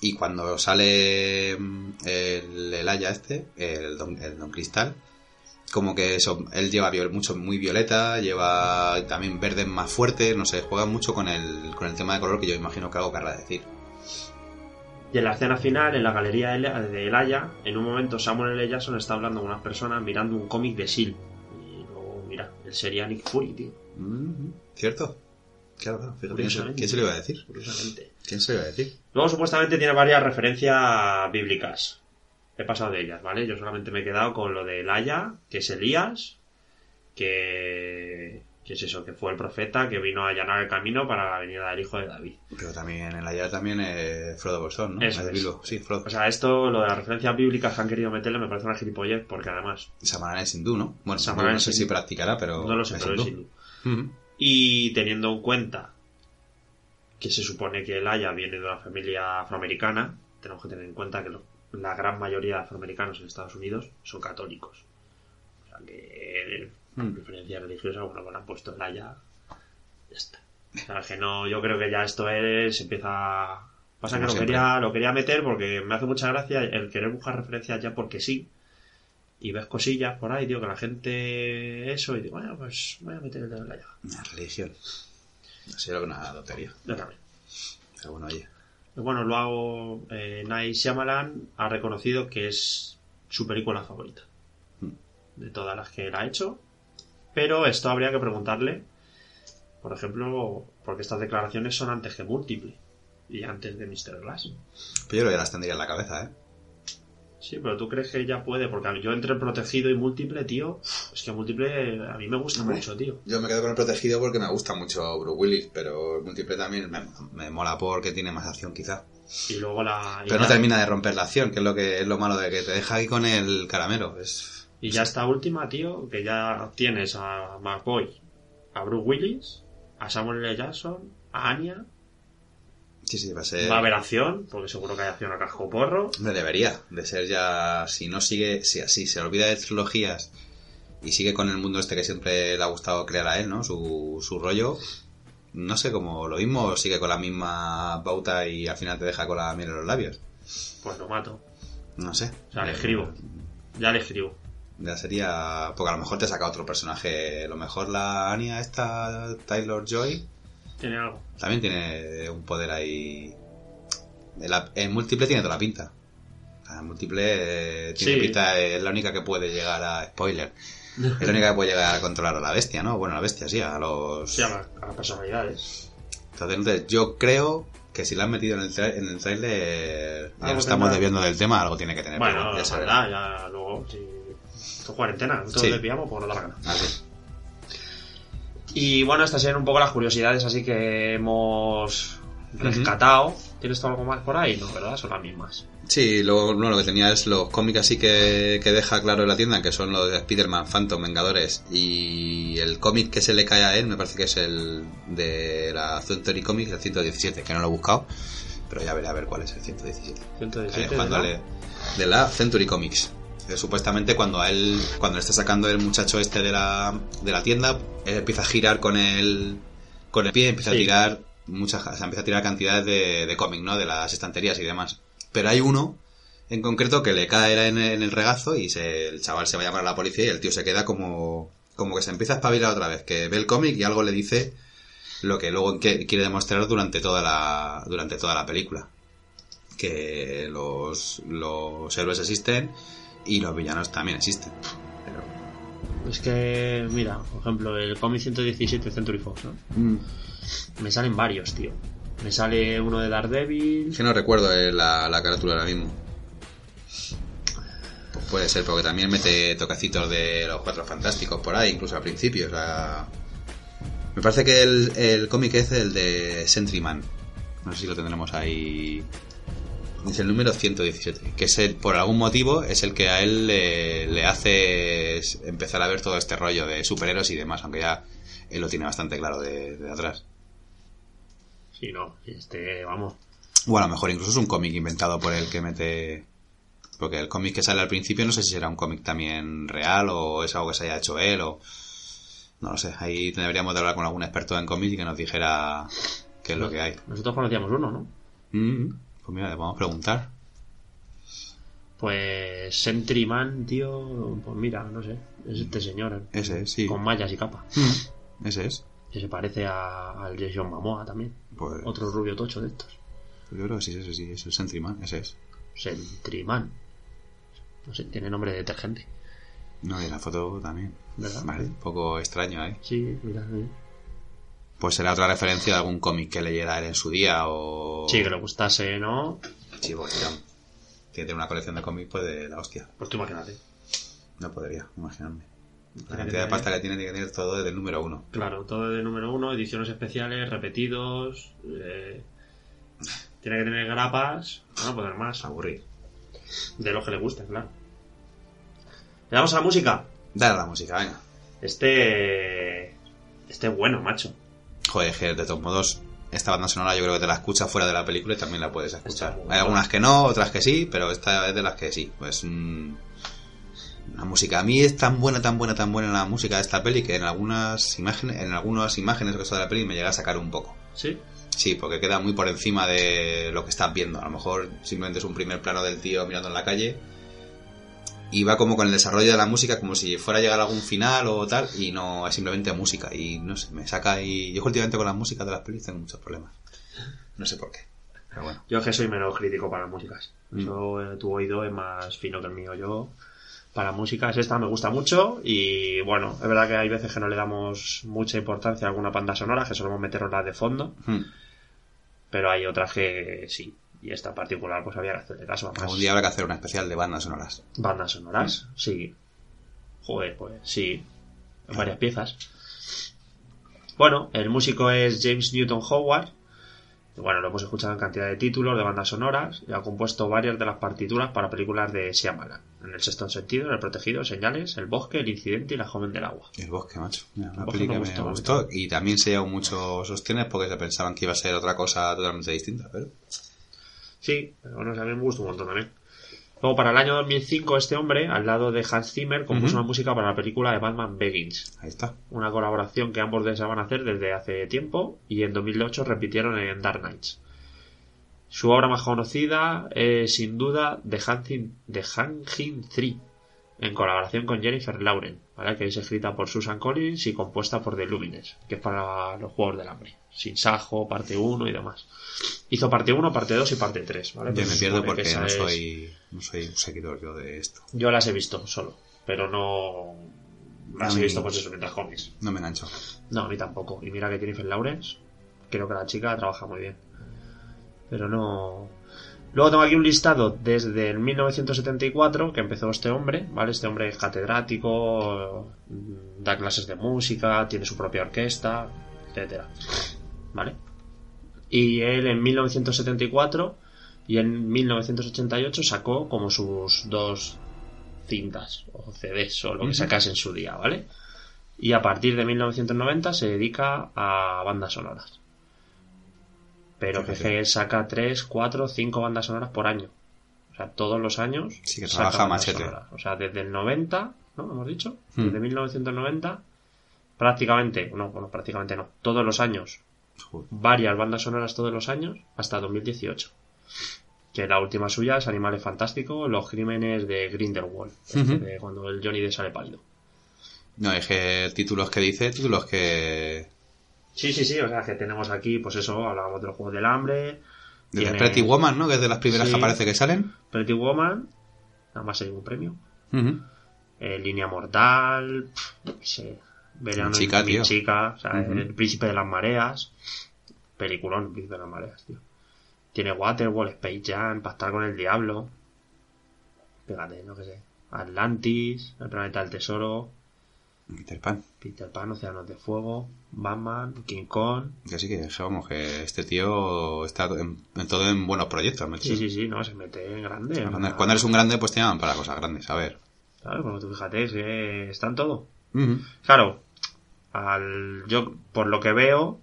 Y cuando sale mm, el, el Aya este, el don, el don Cristal, como que eso, él lleva mucho, muy violeta, lleva también verdes más fuertes, no sé, juega mucho con el, con el tema de color que yo imagino que algo querrá decir. Y en la escena final, en la galería de de Elaya, en un momento Samuel L. Jackson está hablando con unas personas mirando un cómic de Seal. Él sería Nick Fury, tío. Mm, ¿Cierto? Claro, claro, fíjate, ¿quién se- Curiosamente. ¿quién se lo iba a decir? Curiosamente. ¿Quién se lo iba a decir? Luego supuestamente tiene varias referencias bíblicas. He pasado de ellas, ¿vale? Yo solamente me he quedado con lo de Elaya, que es Elías, que, que es eso, que fue el profeta que vino a allanar el camino para la venida del hijo de David. Pero también en la ya también eh, Frodo Bolsón, ¿no? Eso es. Bilbo. Sí, Frodo. O sea, esto, lo de las referencias bíblicas que han querido meterle me parece una gilipollez, porque además, Samarán es hindú, ¿no? Bueno, Samarán no es sé si practicará, pero no lo sé, es pero es hindú. Y teniendo en cuenta que se supone que Elaya viene de una familia afroamericana, tenemos que tener en cuenta que lo- la gran mayoría de afroamericanos en Estados Unidos son católicos. O sea que Mm. preferencia religiosa, bueno, pues le han puesto Elaya, ya está. O sea que no, yo creo que ya esto es, empieza... Pasa Como que lo quería, lo quería meter porque me hace mucha gracia el querer buscar referencias ya porque sí. Y ves cosillas por ahí, tío, que la gente eso, y digo, bueno, pues voy a meter el dedo en la llaga. Una religión. Así era una lotería. Yo también. Pero bueno, oye. Pues Bueno, luego eh, Night Shyamalan ha reconocido que es su película favorita Mm. de todas las que él ha hecho. Pero esto habría que preguntarle, por ejemplo, porque estas declaraciones son antes que múltiple y antes de Mr. Glass. Pero yo creo que ya las tendría en la cabeza, ¿eh? Sí, pero tú crees que ella puede, porque a mí- yo entre protegido y múltiple, tío, es que múltiple a mí me gusta Hombre. mucho, tío. Yo me quedo con el protegido porque me gusta mucho Bruce Willis, pero el múltiple también me, me mola porque tiene más acción quizá. Y luego la. y Pero no ya- termina de romper la acción, que es lo que es lo malo de que te deja ahí con el caramelo. Es... Y ya esta última, tío, que ya tienes a McCoy, a Bruce Willis, a Samuel L. Jackson, a Anya. Sí, sí, va a ser... Va a haber acción, porque seguro que hay acción a casco porro. Hombre, debería de ser ya, si no sigue, si así se olvida de trilogías y sigue con el mundo este que siempre le ha gustado crear a él, ¿no? Su, su rollo, no sé cómo lo mismo, sigue con la misma pauta y al final te deja con la miel en los labios. Pues lo mato. No sé. O sea, le escribo. Ya le escribo. Ya sería, porque a lo mejor te saca otro personaje, a lo mejor la Anya esta, Taylor Joy, Tiene algo. también tiene un poder ahí. En, múltiple tiene toda la pinta. En múltiple eh, tiene Sí. pinta, eh, es la única que puede llegar a. Spoiler. Es la única que puede llegar a controlar a la bestia, ¿no? Bueno, a la bestia, sí, a los. Sí, a, la- a las personalidades. Entonces, entonces, yo creo que si la han metido en el, en el trailer, ya no estamos debiendo del tema, algo tiene que tener. Bueno, pero ya verá. ya luego, si... Esto es cuarentena, nosotros Sí. le pillamos porque nos da la gana. Ah, sí. Y bueno, estas eran un poco las curiosidades así que hemos rescatado. ¿Tienes tú algo más por ahí? No, ¿verdad? Son las mismas. Sí, luego no, lo que tenía es los cómics así que, que deja claro en la tienda, que son los de Spider-Man, Phantom, Vengadores. Y el cómic que se le cae a él, me parece que es el de la Century Comics, el 117, que no lo he buscado. pero ya veré a ver cuál es el 117. 117 Que es cuando ¿no? le- de la Century Comics. Supuestamente cuando a él, cuando le está sacando el muchacho este de la, de la tienda, él empieza a girar con el, con el pie, empieza a tirar muchas, o sea, empieza a tirar cantidades de, de cómic, ¿no? De las estanterías y demás. Pero hay uno en concreto que le cae en, el regazo y se, el chaval se va a llamar a la policía y el tío se queda como, como que se empieza a espabilar otra vez, que ve el cómic y algo le dice lo que luego quiere demostrar durante toda la, durante toda la película que los, los héroes existen y los villanos también existen. Pero, Es que, mira, por ejemplo, el cómic 117 de Century Fox, ¿no? Me salen varios, tío. Me sale uno de Daredevil. es que no recuerdo eh, la, la carátula ahora mismo. Pues puede ser, porque también mete tocacitos de los cuatro fantásticos por ahí, incluso al principio. o sea, me parece que el, el cómic es el de Sentryman. No sé si lo tendremos ahí. Es el número 117, que es el, por algún motivo es el que a él le, le hace empezar a ver todo este rollo de superhéroes y demás, aunque ya él lo tiene bastante claro de, de atrás. Sí, no, este, vamos. O a lo mejor incluso es un cómic inventado por él que mete... Porque el cómic que sale al principio no sé si será un cómic también real o es algo que se haya hecho él o... No lo sé, ahí deberíamos de hablar con algún experto en cómic y que nos dijera qué es lo que hay. Nosotros conocíamos uno, ¿no? Mm, Pues mira, le podemos preguntar. Pues Sentryman, tío, pues mira, no sé, es este señor, Ese es, sí. con mallas y capa, Mm, Ese es. que se parece a- al Jason Momoa también, Pues otro rubio tocho de estos. yo creo que sí, ese sí, es el Sentryman, ese es. Sentryman. No sé, tiene nombre de detergente, No, y la foto también. ¿verdad? Vale, un poco extraño ahí. Sí, mira, sí. Pues será otra referencia de algún cómic que leyera él en su día o... Sí, que le gustase, ¿no? Sí, porque ya tiene una colección de cómics pues de la hostia. Pues tú imagínate. No podría imaginarme. La que cantidad de pasta que tiene tiene que tener todo desde el número uno. Claro, todo de número uno, ediciones especiales, repetidos. eh, tiene que tener grapas, no poder más. Aburrir. De lo que le guste, claro. Le damos a la música. Dale a la música, venga. Este. Este es bueno, macho. Joder, de todos modos, esta banda sonora yo creo que te la escuchas fuera de la película y también la puedes escuchar. Hay algunas que no, otras que sí, pero esta es de las que sí. Pues mm, la música. A mí es tan buena, tan buena, tan buena la música de esta peli que en algunas imágenes, en algunas imágenes que de la peli me llega a sacar un poco. ¿Sí? Sí, porque queda muy por encima de lo que estás viendo. A lo mejor simplemente es un primer plano del tío mirando en la calle. Y va como con el desarrollo de la música, como si fuera a llegar a algún final o tal, y no es simplemente música. Y no sé, me saca y. Yo últimamente con las músicas de las pelis tengo muchos problemas. No sé por qué. Pero bueno. Yo es que soy menos crítico para las músicas. Mm. Eso, eh, tu oído es más fino que el mío. Yo, para músicas, esta me gusta mucho. Y bueno, es verdad que hay veces que no le damos mucha importancia a alguna banda sonora, que solemos meterlas de fondo. Hmm. Pero hay otras que sí. Y esta particular, pues había que hacerle caso. Además, Algún día habrá que hacer una especial de bandas sonoras. Bandas sonoras, sí. Joder, pues sí. En varias piezas. Bueno, el músico es James Newton Howard. Bueno, lo hemos escuchado en cantidad de títulos de bandas sonoras y ha compuesto varias de las partituras para películas de Shyamalan. En el sexto sentido, El protegido, Señales, El bosque, El incidente y La joven del agua. El bosque, macho. Mira, una peli me que me gustó, gustó. Y también se llevó muchos sostienes porque se pensaban que iba a ser otra cosa totalmente distinta. Pero Sí, bueno, a mí me gusta un montón también. Luego, para el año 2005, este hombre, al lado de Hans Zimmer, compuso una música para la película de Batman Begins. ahí está. una colaboración que ambos deseaban hacer desde hace tiempo y en 2008 repitieron en Dark Knights. Su obra más conocida es sin duda The Hanging, The Hanging Three, en colaboración con Jennifer Lauren, ¿vale? que es escrita por Susan Collins y compuesta por The Lumines, que es para los Juegos del Hambre, sin Sajo, parte 1 y demás. Hizo parte 1, parte 2 y parte 3. ¿vale? Yo me pierdo porque no es- soy, no soy un seguidor yo de esto. Yo las he visto solo, pero no... Las he visto pues eso mientras cómics. No me engancho. No, a mí tampoco. Y mira que Jennifer Lawrence, creo que la chica trabaja muy bien. Pero no. Luego tengo aquí un listado desde el 1974 que empezó este hombre, ¿vale? Este hombre es catedrático, mm, da clases de música, tiene su propia orquesta, etcétera. ¿Vale? Y él en 1974 y en 1988 sacó como sus dos cintas o CDs o lo que sacase en su día, ¿vale? Y a partir de 1990 se dedica a bandas sonoras. Pero que Fíjate. saca 3, 4, 5 bandas sonoras por año. O sea, todos los años. Sí, que trabaja machete. sonoras. O sea, desde el 90, ¿no? Hemos dicho. Hmm. Desde 1990, prácticamente, no, bueno, prácticamente no. Todos los años. Joder. Varias bandas sonoras todos los años hasta 2018. Que la última suya es Animales Fantásticos, Los Crímenes de Grindelwald. Ujú. de cuando el Johnny Depp sale pálido. No, es que títulos que dice, títulos que... Sí, sí, sí, o sea que tenemos aquí, pues eso, hablábamos de los Juegos del Hambre, Desde Tiene- Pretty Woman, ¿no? Que es de las primeras Sí. que aparece que salen. Pretty Woman, nada más hay un premio, eh, Línea Mortal, qué sé, Verano Mi chica, mi tío. chica, o sea. El Príncipe de las Mareas, peliculón, El Príncipe de las Mareas, tío. Tiene Waterworld, Space Jam, Pactar con el Diablo, fíjate, no que sé, Atlantis, El Planeta del Tesoro, Peter Pan. Peter Pan, Océanos de Fuego, Batman, King Kong, Que sí que vamos, que este tío está en, en todo en buenos proyectos. ¿me sí, sí, sí, no, se mete en grande. Cuando, eres un grande, pues te llaman para cosas grandes, a ver. Claro, como tú fíjate, es que está en todo. Claro, al, yo por lo que veo,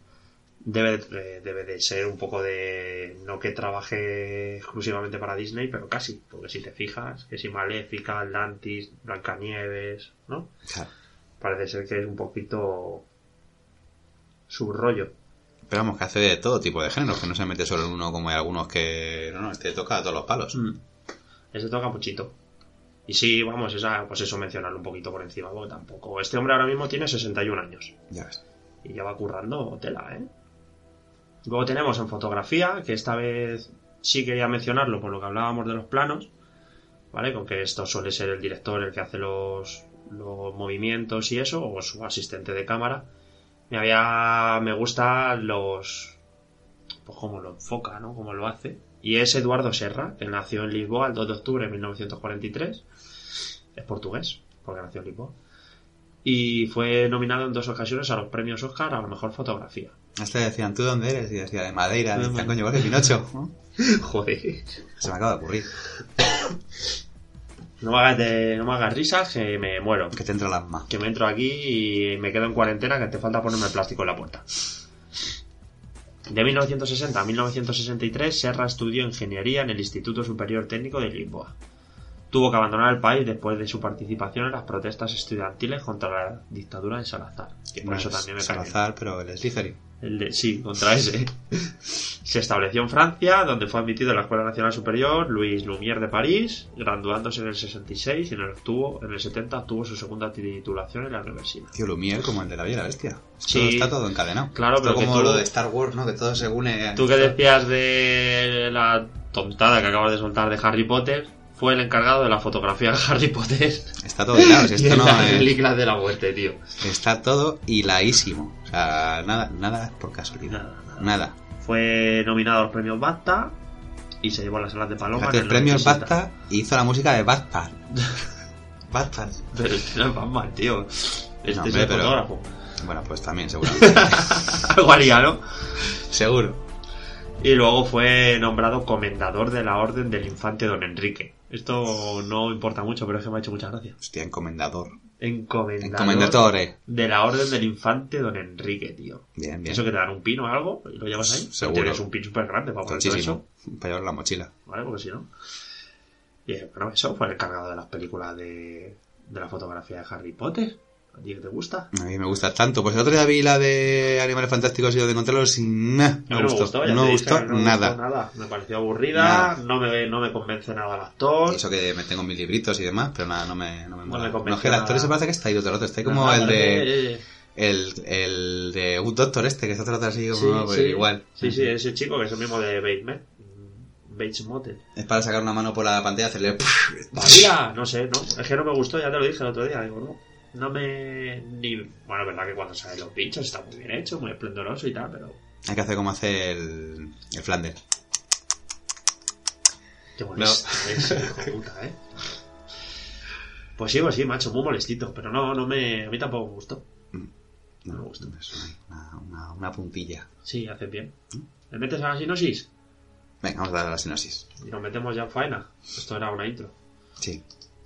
debe, de- debe de ser un poco de. No que trabaje exclusivamente para Disney, pero casi. Porque si te fijas, que si Maléfica, Atlantis, Blancanieves, ¿no? Claro. Parece ser que es un poquito. Su rollo. Pero vamos, que hace de todo tipo de géneros, que no se mete solo en uno como hay algunos que... No, no, este toca a todos los palos. Ese toca muchito. Y sí, vamos, esa, pues eso mencionarlo un poquito por encima, porque tampoco. Este hombre ahora mismo tiene 61 años. Ya ves. Y ya va currando tela, ¿eh? Luego tenemos en fotografía, que esta vez sí quería mencionarlo por lo que hablábamos de los planos, ¿vale? Con que esto suele ser el director el que hace los, los movimientos y eso, o su asistente de cámara. Me había. me gusta los. pues cómo lo enfoca, ¿no? Cómo lo hace. Y es Eduardo Serra, que nació en Lisboa el 2 de octubre de 1943. Es portugués, porque nació en Lisboa. Y fue nominado en dos ocasiones a los premios Oscar a la mejor fotografía. Este decían, ¿tú dónde eres? Y decía, de Madeira. Decían, coño, igual que Pinocho. ¿no? Joder. Se me acaba de ocurrir. No me hagas, de- no me hagas risas, que me muero. Que te entra el asma. Que me entro aquí y me quedo en cuarentena, que te falta ponerme el plástico en la puerta. De 1960 a 1963, Serra estudió ingeniería en el Instituto Superior Técnico de Lisboa. Tuvo que abandonar el país después de su participación en las protestas estudiantiles contra la dictadura de Salazar. Que por No eso es también me cae. Salazar, pero el Slytherin. El de- sí, contra ese. Se estableció en Francia, donde fue admitido en la Escuela Nacional Superior Luis Lumière de París, graduándose en el 66 y en el, obtuvo, en el 70 obtuvo su segunda titulación en la universidad. Tío, Lumière como el de la y la Bestia. Esto Sí. está todo encadenado. Claro, Esto pero que como tú- lo de Star Wars, ¿no? Que todo se une. Tú que decías de la tontada que acabas de soltar de Harry Potter, fue el encargado de la fotografía de Harry Potter Está todo hilado. si esto no las es- películas de la muerte, tío. Está todo hiladísimo. O sea, nada, nada por casualidad. Nada, nada. Nada. Fue nominado a los premios BAFTA y se llevó las alas de Paloma. El premio 97. Basta y hizo la música de Batman. Batman. Pero este no es Batman, tío. Este No, es el pero- fotógrafo. Bueno, pues también, seguramente. Algo haría, ¿no? Seguro. Y luego fue nombrado comendador de la Orden del Infante Don Enrique. Esto no importa mucho, pero es que me ha hecho mucha gracia. Hostia, encomendador. Encomendador Encomendatore. de la Orden del Infante Don Enrique, tío. Bien, bien. Eso que te dan un pin o algo y lo llevas ahí. Seguro. Tienes un pin súper grande para poner todo Muchísimo. eso. Para llevar la mochila. ¿Vale? Porque si no. Y eh, bueno, eso fue el encargado de las películas de, de la fotografía de Harry Potter. ¿A ti que te gusta? A mí me gusta tanto. Pues el otro día vi la de Animales Fantásticos y lo de encontrarlos y nah, no me gustó. ya No me gustó no me nada. gustó nada. Me pareció aburrida, Nada. no me, no me convence nada el actor. Eso que me tengo mis libritos y demás, pero nada, no me, no me mola. me No, es que el actor nada. se parece que está ahí otro rato. Está ahí como Nada, el de. El, el de Good Doctor este, que está rato así como Sí, pues, sí. igual. Sí, sí, ese chico que es el mismo de Bates, ¿eh? Bates Motel. Es para sacar una mano por la pantalla y hacerle. Mira, no sé, no. Es que no me gustó, ya te lo dije el otro día. Digo, no. No me. Ni... Bueno, es verdad que cuando salen los bichos está muy bien hecho, muy esplendoroso y tal, pero. Hay que hacer como hace el, el Flander. Qué molesto es, hijo de puta, ¿eh? Pues sí, pues sí, macho, muy molestito, pero no, no me. A mí tampoco me gustó. No, Me gusta. es una, una, una puntilla. Sí, haces bien. ¿Le metes a la sinosis? Venga, vamos a dar la sinopsis. Y nos metemos ya en faena. Esto era una intro. Sí.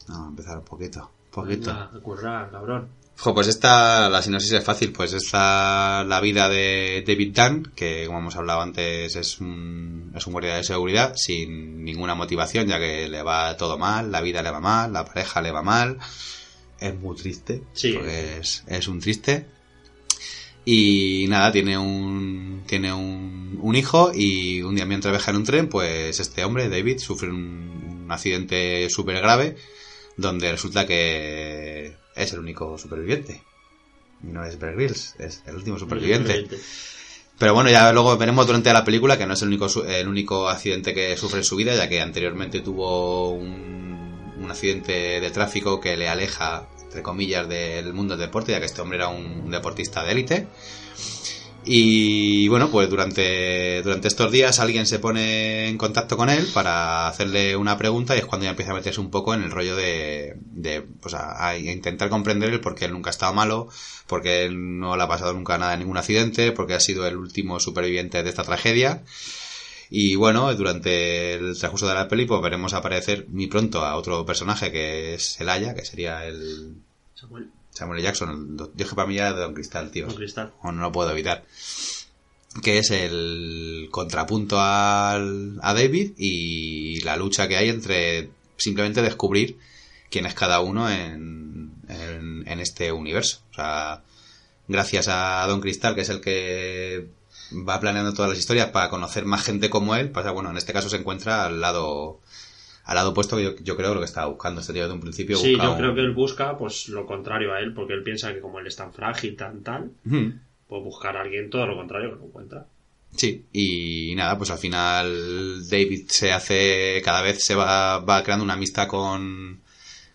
Vamos a empezar un poquito. Poquito. A currar, cabrón. Jo, pues esta, la sinopsis es fácil, pues esta la vida de David Dunn, que como hemos hablado antes es un, es un guardia de seguridad sin ninguna motivación, ya que le va todo mal, la vida le va mal, la pareja le va mal, es muy triste, Sí. es, es un triste. Y nada, tiene un, tiene un, un hijo y un día mientras viaja en un tren, pues este hombre, David, sufre un, un accidente súper grave donde resulta que es el único superviviente. Y no es Bear Grylls, es el último superviviente. Pero bueno, ya luego veremos durante la película que no es el único, el único accidente que sufre en su vida, ya que anteriormente tuvo un, un accidente de tráfico que le aleja, entre comillas, del mundo del deporte, ya que este hombre era un deportista de élite. Y bueno, pues durante, durante estos días alguien se pone en contacto con él para hacerle una pregunta y es cuando ya empieza a meterse un poco en el rollo de, de pues a, intentar comprender el por qué él nunca ha estado malo, porque él no le ha pasado nunca nada, ningún accidente, porque ha sido el último superviviente de esta tragedia. Y bueno, durante el transcurso de la peli pues veremos aparecer muy pronto a otro personaje que es el Aya, que sería el Samuel, Samuel. Jackson. el Yo que para mí era de Don Cristal, tío con cristal. o no lo puedo evitar. Que es el contrapunto al, a David y la lucha que hay entre simplemente descubrir quién es cada uno en, en, en este universo. O sea, gracias a Don Cristal, que es el que va planeando todas las historias para conocer más gente como él, pasa, bueno, en este caso se encuentra al lado al lado opuesto que yo, yo creo lo que estaba buscando este tío de un principio. Sí, yo un- creo que él busca pues lo contrario a él, porque él piensa que como él es tan frágil, tan tal, Ujú. puede buscar a alguien todo lo contrario que no encuentra. Sí, y nada, pues al final David se hace, cada vez se va, va creando una amistad con,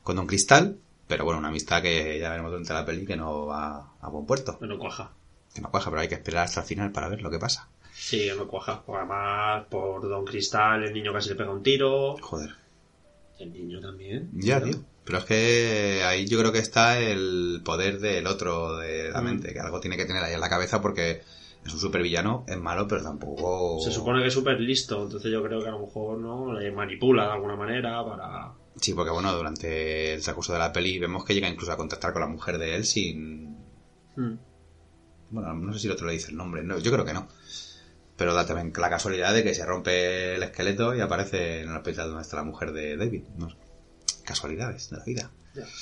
con Don Cristal, pero bueno, una amistad que ya veremos durante la peli que no va a buen puerto. Que no cuaja. Que no cuaja, pero hay que esperar hasta el final para ver lo que pasa. Sí, que no cuaja. Porque además, por Don Cristal, el niño casi le pega un tiro. Joder. El niño también. Ya, tío. Pero es que ahí yo creo que está el poder del otro de la Mm. mente, que algo tiene que tener ahí en la cabeza porque es un supervillano, es malo, pero tampoco... Se supone que es súper listo, entonces yo creo que a lo mejor no le manipula de alguna manera para... Sí, porque bueno, durante el transcurso de la peli vemos que llega incluso a contactar con la mujer de él sin, Hmm. Bueno, no sé si el otro le dice el nombre, no, yo creo que no. Pero da también la casualidad de que se rompe el esqueleto y aparece en el hospital donde está la mujer de David. No sé. Casualidades de la vida.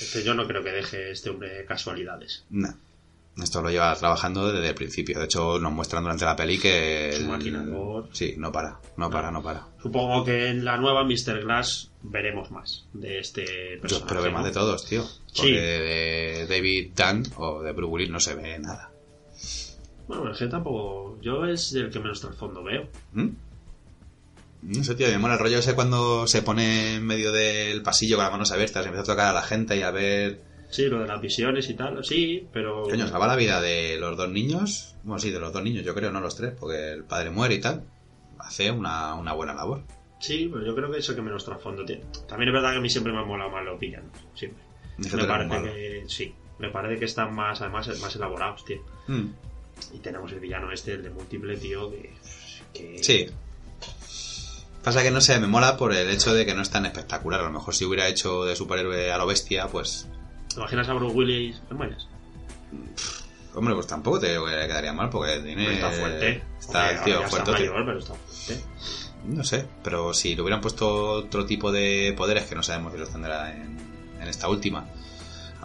Es que yo no creo que deje este hombre casualidades. No. Esto lo lleva trabajando desde el principio. De hecho, nos muestran durante la peli que... Su el- maquinador. Sí, no para, no para, no para. Supongo que en la nueva Mr. Glass veremos más de este Yo personaje. espero ver más de todos, tío. Porque Sí. de David Dunn o de Bruce Willis no se ve nada. Bueno, es que tampoco... Yo es el que menos trasfondo veo. ¿Mm? No sé, tío, me mola el rollo ese cuando se pone en medio del pasillo con las manos abiertas y empieza a tocar a la gente y a ver... Sí, lo de las visiones y tal, sí, pero... Coño, salva la vida de los dos niños. Bueno, sí, de los dos niños, yo creo, no los tres, porque el padre muere y tal. Hace una, una buena labor. Sí, pero yo creo que es el que menos trasfondo tiene. También es verdad que a mí siempre me han molado más los villanos, siempre. Es Me parece que... Sí, me parece que están más, además, más elaborados, tío. Mm, Y tenemos el villano este, el de múltiple, tío, que... que- Sí. Pasa que no sé, me mola por el hecho de que no es tan espectacular. A lo mejor si hubiera hecho de superhéroe a lo bestia, pues. ¿Te imaginas a Bruce Willis en buenas? Hombre, pues tampoco te quedaría mal porque tiene. Está fuerte. Está el tío fuerte. Está mayor, pero está fuerte. No sé, pero si le hubieran puesto otro tipo de poderes que no sabemos si los tendrá en, en esta última,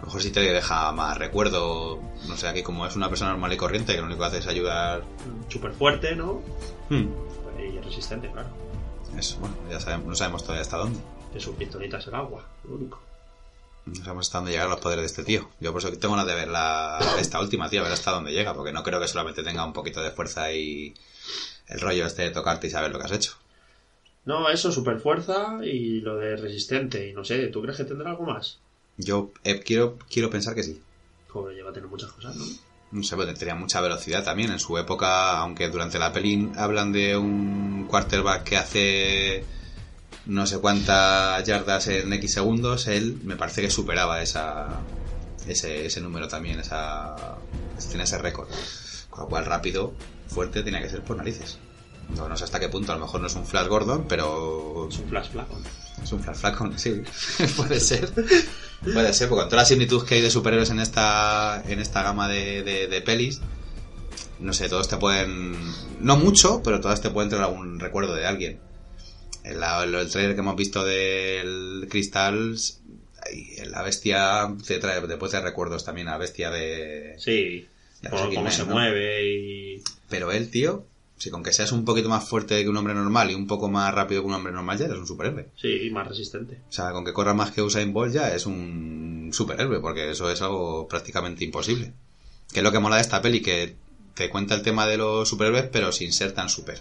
a lo mejor sí te deja más recuerdo. No sé, aquí como es una persona normal y corriente que lo único que hace es ayudar. Súper fuerte, ¿no? Hmm, Y resistente, claro. Eso, bueno, ya sabemos, no sabemos todavía hasta dónde. Que sus pistolitas el agua, lo único. No sabemos hasta dónde llegan los poderes de este tío. Yo por eso tengo ganas de ver la, esta última, tío, a ver hasta dónde llega, porque no creo que solamente tenga un poquito de fuerza y el rollo este de tocarte y saber lo que has hecho. No, eso, super fuerza y lo de resistente. Y no sé, ¿tú crees que tendrá algo más? Yo eh, quiero, quiero pensar que sí. Joder, lleva a tener muchas cosas, ¿no? No sé, pero tenía mucha velocidad también. En su época, aunque durante la peli hablan de un quarterback que hace no sé cuántas yardas en X segundos, él me parece que superaba esa ese, ese número también, esa tiene ese récord. Con lo cual, rápido, fuerte, tenía que ser por narices. No, no sé hasta qué punto, a lo mejor no es un Flash Gordon, pero Es un flash flaco. Es un flacón, sí. Puede ser. Puede ser, porque con toda la similitud que hay de superhéroes en esta, en esta gama de, de, de pelis, no sé, todos te pueden. No mucho, pero todas te pueden traer algún recuerdo de alguien. El, el, el trailer que hemos visto del Crystal, ahí, la bestia te trae, te puede traer recuerdos también a la bestia de. Sí, de por cómo se ¿no? mueve y... Pero él, tío, si con que seas un poquito más fuerte que un hombre normal y un poco más rápido que un hombre normal, ya eres un superhéroe. Sí, más resistente. O sea, con que corra más que Usain Bolt ya es un superhéroe, porque eso es algo prácticamente imposible. Que es lo que mola de esta peli, que te cuenta el tema de los superhéroes, pero sin ser tan super.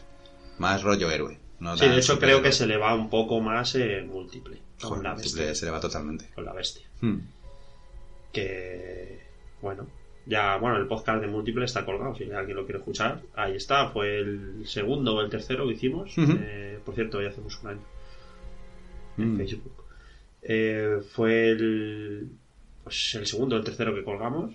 Más rollo héroe. No Sí, de hecho creo que se le va un poco más en múltiple. Con la múltiple bestia. se le va totalmente. Con la bestia. Hmm. que bueno ya bueno el podcast de múltiple está colgado si alguien lo quiere escuchar. Ahí está fue el segundo o el tercero que hicimos. Eh, por cierto hoy hacemos un año en Mm. Facebook. Eh, fue el pues el segundo o el tercero que colgamos.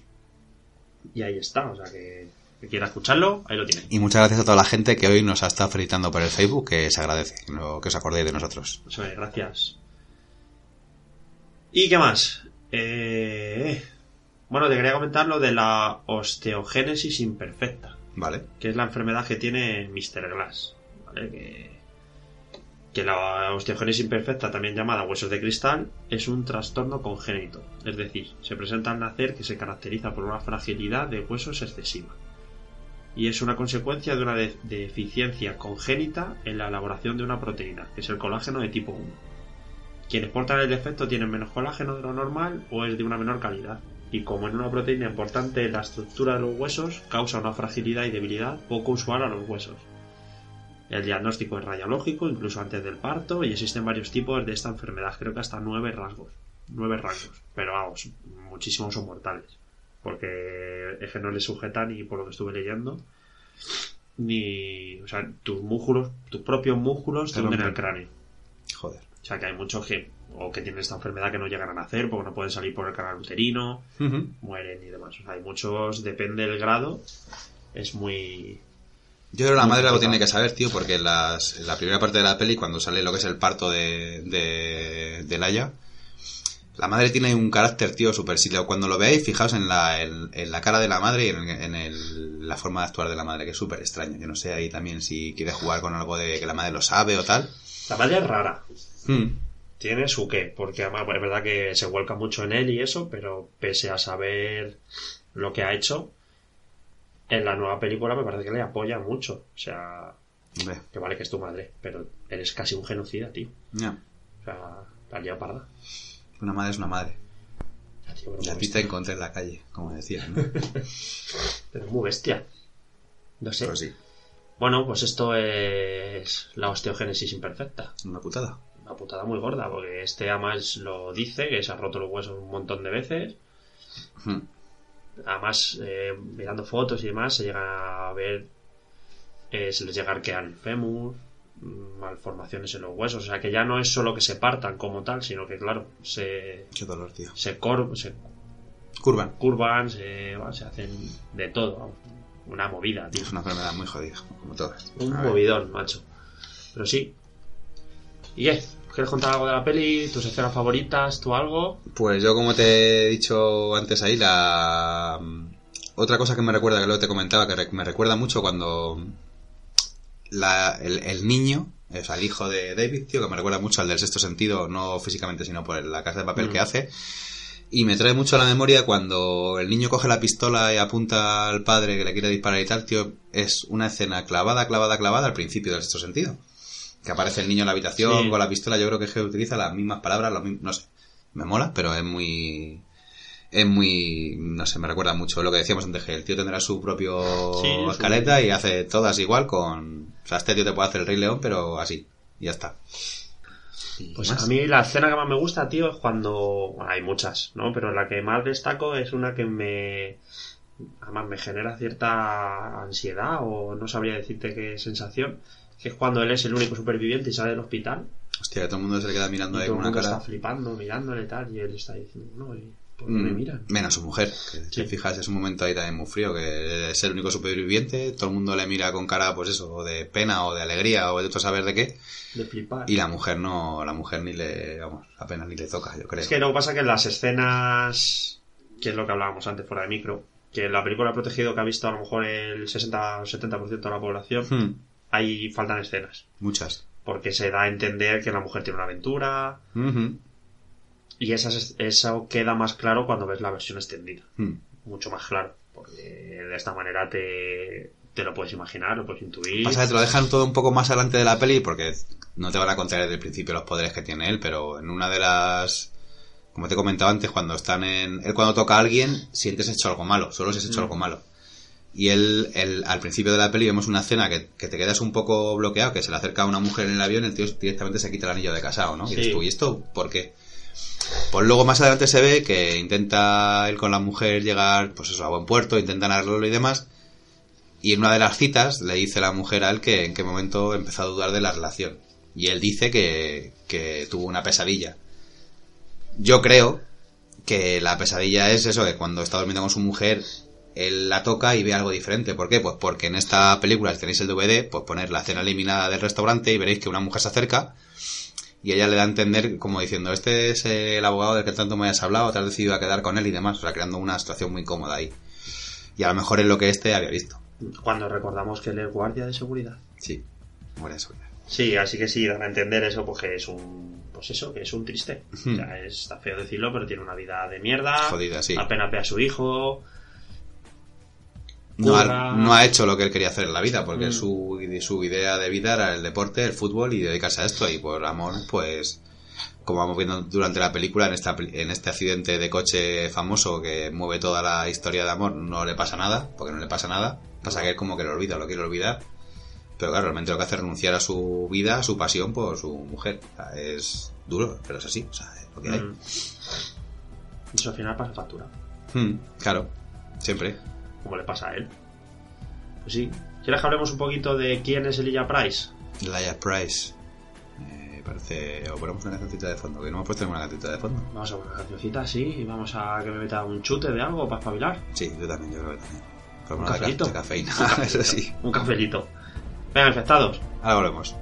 Y ahí está o sea que que quiera escucharlo ahí lo tiene. Y muchas gracias a toda la gente que hoy nos ha estado felicitando por el Facebook, que se agradece, que os acordéis de nosotros. Eso es, gracias. Y qué más Eh, bueno te quería comentar lo de la osteogénesis imperfecta Vale. que es la enfermedad que tiene Mr. Glass, ¿vale? Que, que la osteogénesis imperfecta, también llamada huesos de cristal, es un trastorno congénito, es decir, se presenta al nacer que se caracteriza por una fragilidad de huesos excesiva y es una consecuencia de una de- deficiencia congénita en la elaboración de una proteína, que es el colágeno de tipo 1. Quienes portan el defecto tienen menos colágeno de lo normal o es de una menor calidad. Y como en una proteína importante en la estructura de los huesos, causa una fragilidad y debilidad poco usual a los huesos. El diagnóstico es radiológico, incluso antes del parto, y existen varios tipos de esta enfermedad, creo que hasta nueve rasgos. Nueve rangos. Pero vamos, muchísimos son mortales. Porque es que no le sujeta ni por lo que estuve leyendo. Ni. O sea, tus músculos, tus propios músculos Te hunden el cráneo. Joder. O sea que hay muchos que. O que tienen esta enfermedad que no llegan a nacer porque no pueden salir por el canal uterino, mueren y demás. O sea, hay muchos, depende del grado, es muy. Yo creo que la madre algo tiene que saber, tío, porque en, las, en la primera parte de la peli, cuando sale lo que es el parto de, de, de Laia, la madre tiene un carácter, tío, súper... Si lo- cuando lo veáis, fijaos en la, en, en la cara de la madre y en, en el- la forma de actuar de la madre, que es súper extraña. Yo no sé ahí también si quiere jugar con algo de que la madre lo sabe o tal. La madre es rara. Hmm. Tiene su qué, porque además es verdad que se vuelca mucho en él y eso, pero pese a saber lo que ha hecho, en la nueva película me parece que le apoya mucho. O sea, Hombre, que vale que es tu madre, pero eres casi un genocida, tío. ya. O sea, la lía parda. Una madre es una madre. Ya, tío, pero Y a ti te encontré en la calle, como decía, ¿no? Pero es muy bestia. No sé. Sí, Bueno, pues esto es la osteogénesis imperfecta. una putada. Una putada muy gorda, porque este además lo dice, que se ha roto los huesos un montón de veces. Hmm. Además, eh, mirando fotos y demás, se llega a ver, eh, se les llega a arquear el fémur, mm, malformaciones en los huesos. O sea, que ya no es solo que se partan como tal, sino que, claro, se, Qué dolor, tío. se, cor- se Curvan. curvan, se, bueno, se hacen de todo. vamos. Una movida, tío. Es una enfermedad muy jodida, como todas. Un movidón, macho. Pero sí. ¿Y qué? ¿Quieres contar algo de la peli? ¿Tus escenas favoritas? ¿Tú algo? Pues yo, como te he dicho antes ahí, la otra cosa que me recuerda, que luego te comentaba, que me recuerda mucho cuando la- el, el niño, o sea, el hijo de David, tío, que me recuerda mucho al del sexto sentido, no físicamente, sino por la casa de papel Mm. que hace. Y me trae mucho a la memoria cuando el niño coge la pistola y apunta al padre que le quiere disparar y tal, tío, es una escena clavada, clavada, clavada al principio del sexto sentido. Que aparece el niño en la habitación Sí. con la pistola, yo creo que es que utiliza las mismas palabras, los mismos, no sé. Me mola, pero es muy... Es muy... No sé, me recuerda mucho lo que decíamos antes, que el tío tendrá su propio Sí, su- escaleta y hace todas igual con... O sea, este tío te puede hacer el Rey León, pero así. Y ya está. Pues más. a mí la escena que más me gusta, tío, es cuando... bueno, hay muchas, ¿no? Pero la que más destaco es una que me... Además me genera cierta ansiedad o no sabría decirte qué sensación. Que es cuando él es el único superviviente y sale del hospital. Hostia, todo el mundo se le queda mirando Y ahí todo con el una mundo cara... está flipando, mirándole tal. Y él está diciendo, no, y ¿Por qué me Mm, miran? Menos su mujer. Que Sí. te fijas, es un momento ahí también muy frío, que es el único superviviente, todo el mundo le mira con cara, pues eso, o de pena o de alegría o de todo saber de qué. De flipar. Y la mujer no, la mujer ni le, vamos, apenas ni le toca, yo creo. Es que lo que pasa que en las escenas, que es lo que hablábamos antes fuera de micro, que en la película ha protegido que ha visto a lo mejor el 60 o 70% de la población, Hmm, ahí faltan escenas. muchas. Porque se da a entender que la mujer tiene una aventura. Y esas, eso queda más claro cuando ves la versión extendida. hmm. Mucho más claro. Porque de esta manera te, te lo puedes imaginar, lo puedes intuir. Pasa que te lo dejan todo un poco más adelante de la peli porque no te van a contar desde el principio los poderes que tiene él, pero en una de las... Como te he comentado antes, cuando están en... Él cuando toca a alguien, sientes hecho algo malo, solo si has hecho Mm. algo malo. Y él, él, al principio de la peli vemos una escena que, que te quedas un poco bloqueado, que se le acerca a una mujer en el avión y el tío directamente se quita el anillo de casado, ¿no? Y dices tú, ¿y esto por qué? Pues luego más adelante se ve que intenta él con la mujer llegar, pues eso, a buen puerto, intentan arreglarlo y demás, y en una de las citas le dice la mujer a él que en qué momento empezó a dudar de la relación. Y él dice que, que tuvo una pesadilla. Yo creo que la pesadilla es eso, que cuando está durmiendo con su mujer, él la toca y ve algo diferente. ¿Por qué? Pues porque en esta película, si tenéis el DVD, pues poner la escena eliminada del restaurante y veréis que una mujer se acerca y ella le da a entender como diciendo, este es el abogado del que tanto me has hablado, te has decidido a quedar con él y demás, o sea, creando una situación muy cómoda ahí. Y a lo mejor es lo que este había visto. Cuando recordamos que él es guardia de seguridad. Sí, buena seguridad. Sí, así que sí, dan a entender eso, porque es un. Pues eso, que es un triste. O sea, es- está feo decirlo, pero tiene una vida de mierda. Jodida, sí. Apenas ve a su hijo. No ha, no ha hecho lo que él quería hacer en la vida, porque Mm. su, su idea de vida era el deporte, el fútbol y dedicarse a esto. Y por amor, pues, como vamos viendo durante la película, en, esta, en este accidente de coche famoso que mueve toda la historia de amor, no le pasa nada, porque no le pasa nada. Pasa que él como que lo olvida, lo quiere olvidar. Pero claro, realmente lo que hace es renunciar a su vida, a su pasión por su mujer. O sea, es duro, pero es así, o sea, es lo que hay. Mm. Eso al final pasa factura. Mm, claro, siempre. Como le pasa a él. Pues sí. ¿Quieres que hablemos un poquito de quién es Elijah Price? Laia Price. Me parece. O ponemos una cancioncita de fondo, que no hemos puesto ninguna cancioncita de fondo. Vamos a poner una cancioncita, sí, y vamos a que me meta un chute de algo para espabilar. Sí, yo también, yo creo que también. Por ¿Un de, cafelito? de cafeína, eso sí. Un cafelito. Venga, infectados. Ahora volvemos.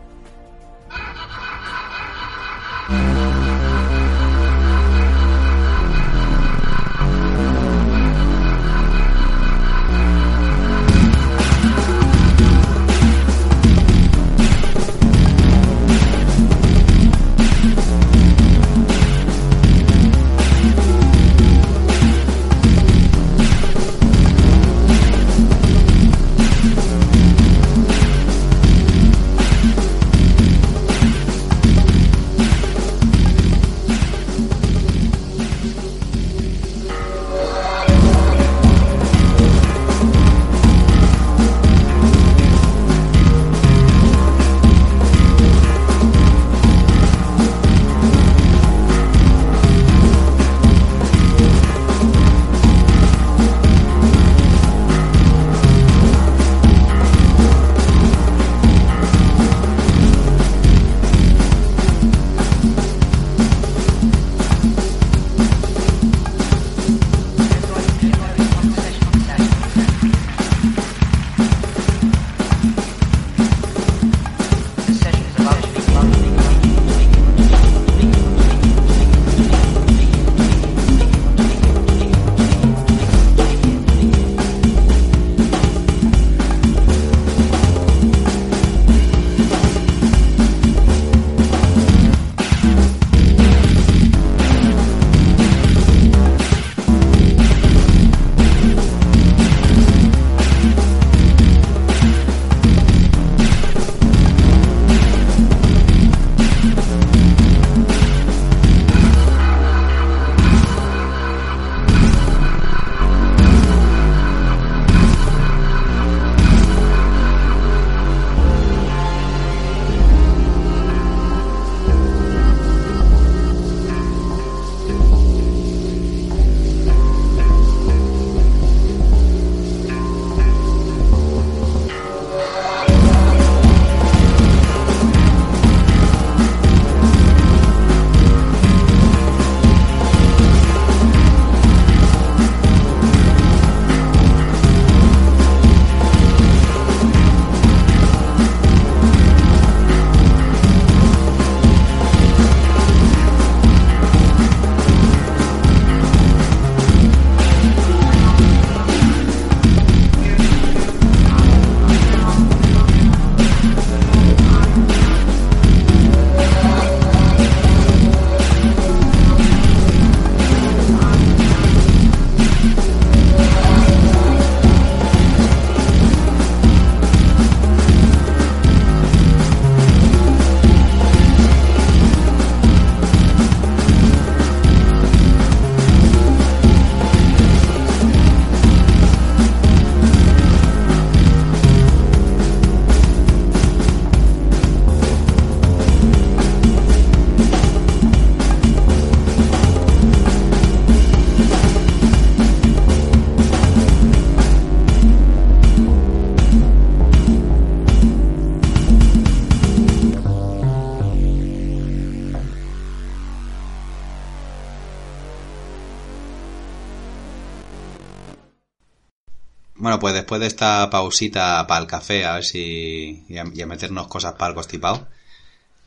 Bueno, pues después de esta pausita para el café, a ver si. y a, meternos cosas para el constipado.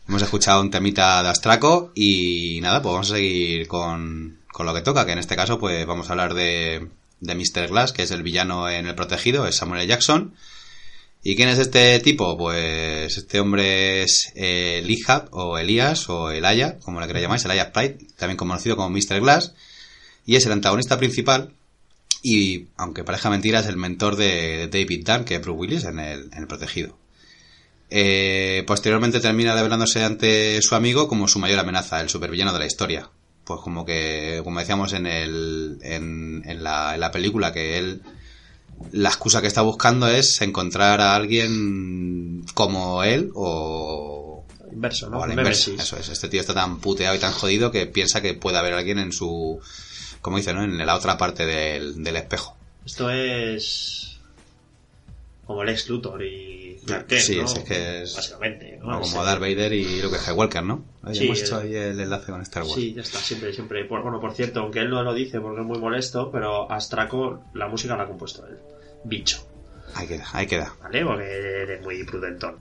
Hemos escuchado un temita de Astraco y nada, pues vamos a seguir con, con lo que toca, que en este caso, pues vamos a hablar de, de Mr. Glass, que es el villano en El Protegido, es Samuel. Jackson. ¿Y quién es este tipo? Pues este hombre es eh, o Elías, o Elaya, como le queráis llamáis, Elaya Pride, también conocido como Mr. Glass, y es el antagonista principal, y aunque parezca mentira, es el mentor de David Dunn, que es Bruce Willis en el, en el Protegido. Eh, posteriormente termina revelándose ante su amigo como su mayor amenaza, el supervillano de la historia. Pues como que, como decíamos en, el, en, en la, en la película, que él la excusa que está buscando es encontrar a alguien como él o, Inverso, ¿no? o a la inversa. Eso es. Este tío está tan puteado y tan jodido que piensa que puede haber alguien en su, como dice, ¿no? En la otra parte del, del espejo. Esto es como Lex Luthor y Clark Sí, ¿no? es que es- Básicamente, ¿no? O Es como Darth Vader y Luke Skywalker, ¿no? Ahí Sí, hemos el- hecho ahí el enlace con Star Wars. Sí, ya está, siempre, siempre. Por- bueno, por cierto, aunque él no lo dice porque es muy molesto, pero Astraco la música la ha compuesto él. Bicho, Ahí queda, ahí queda. ¿vale? Porque eres muy prudentón.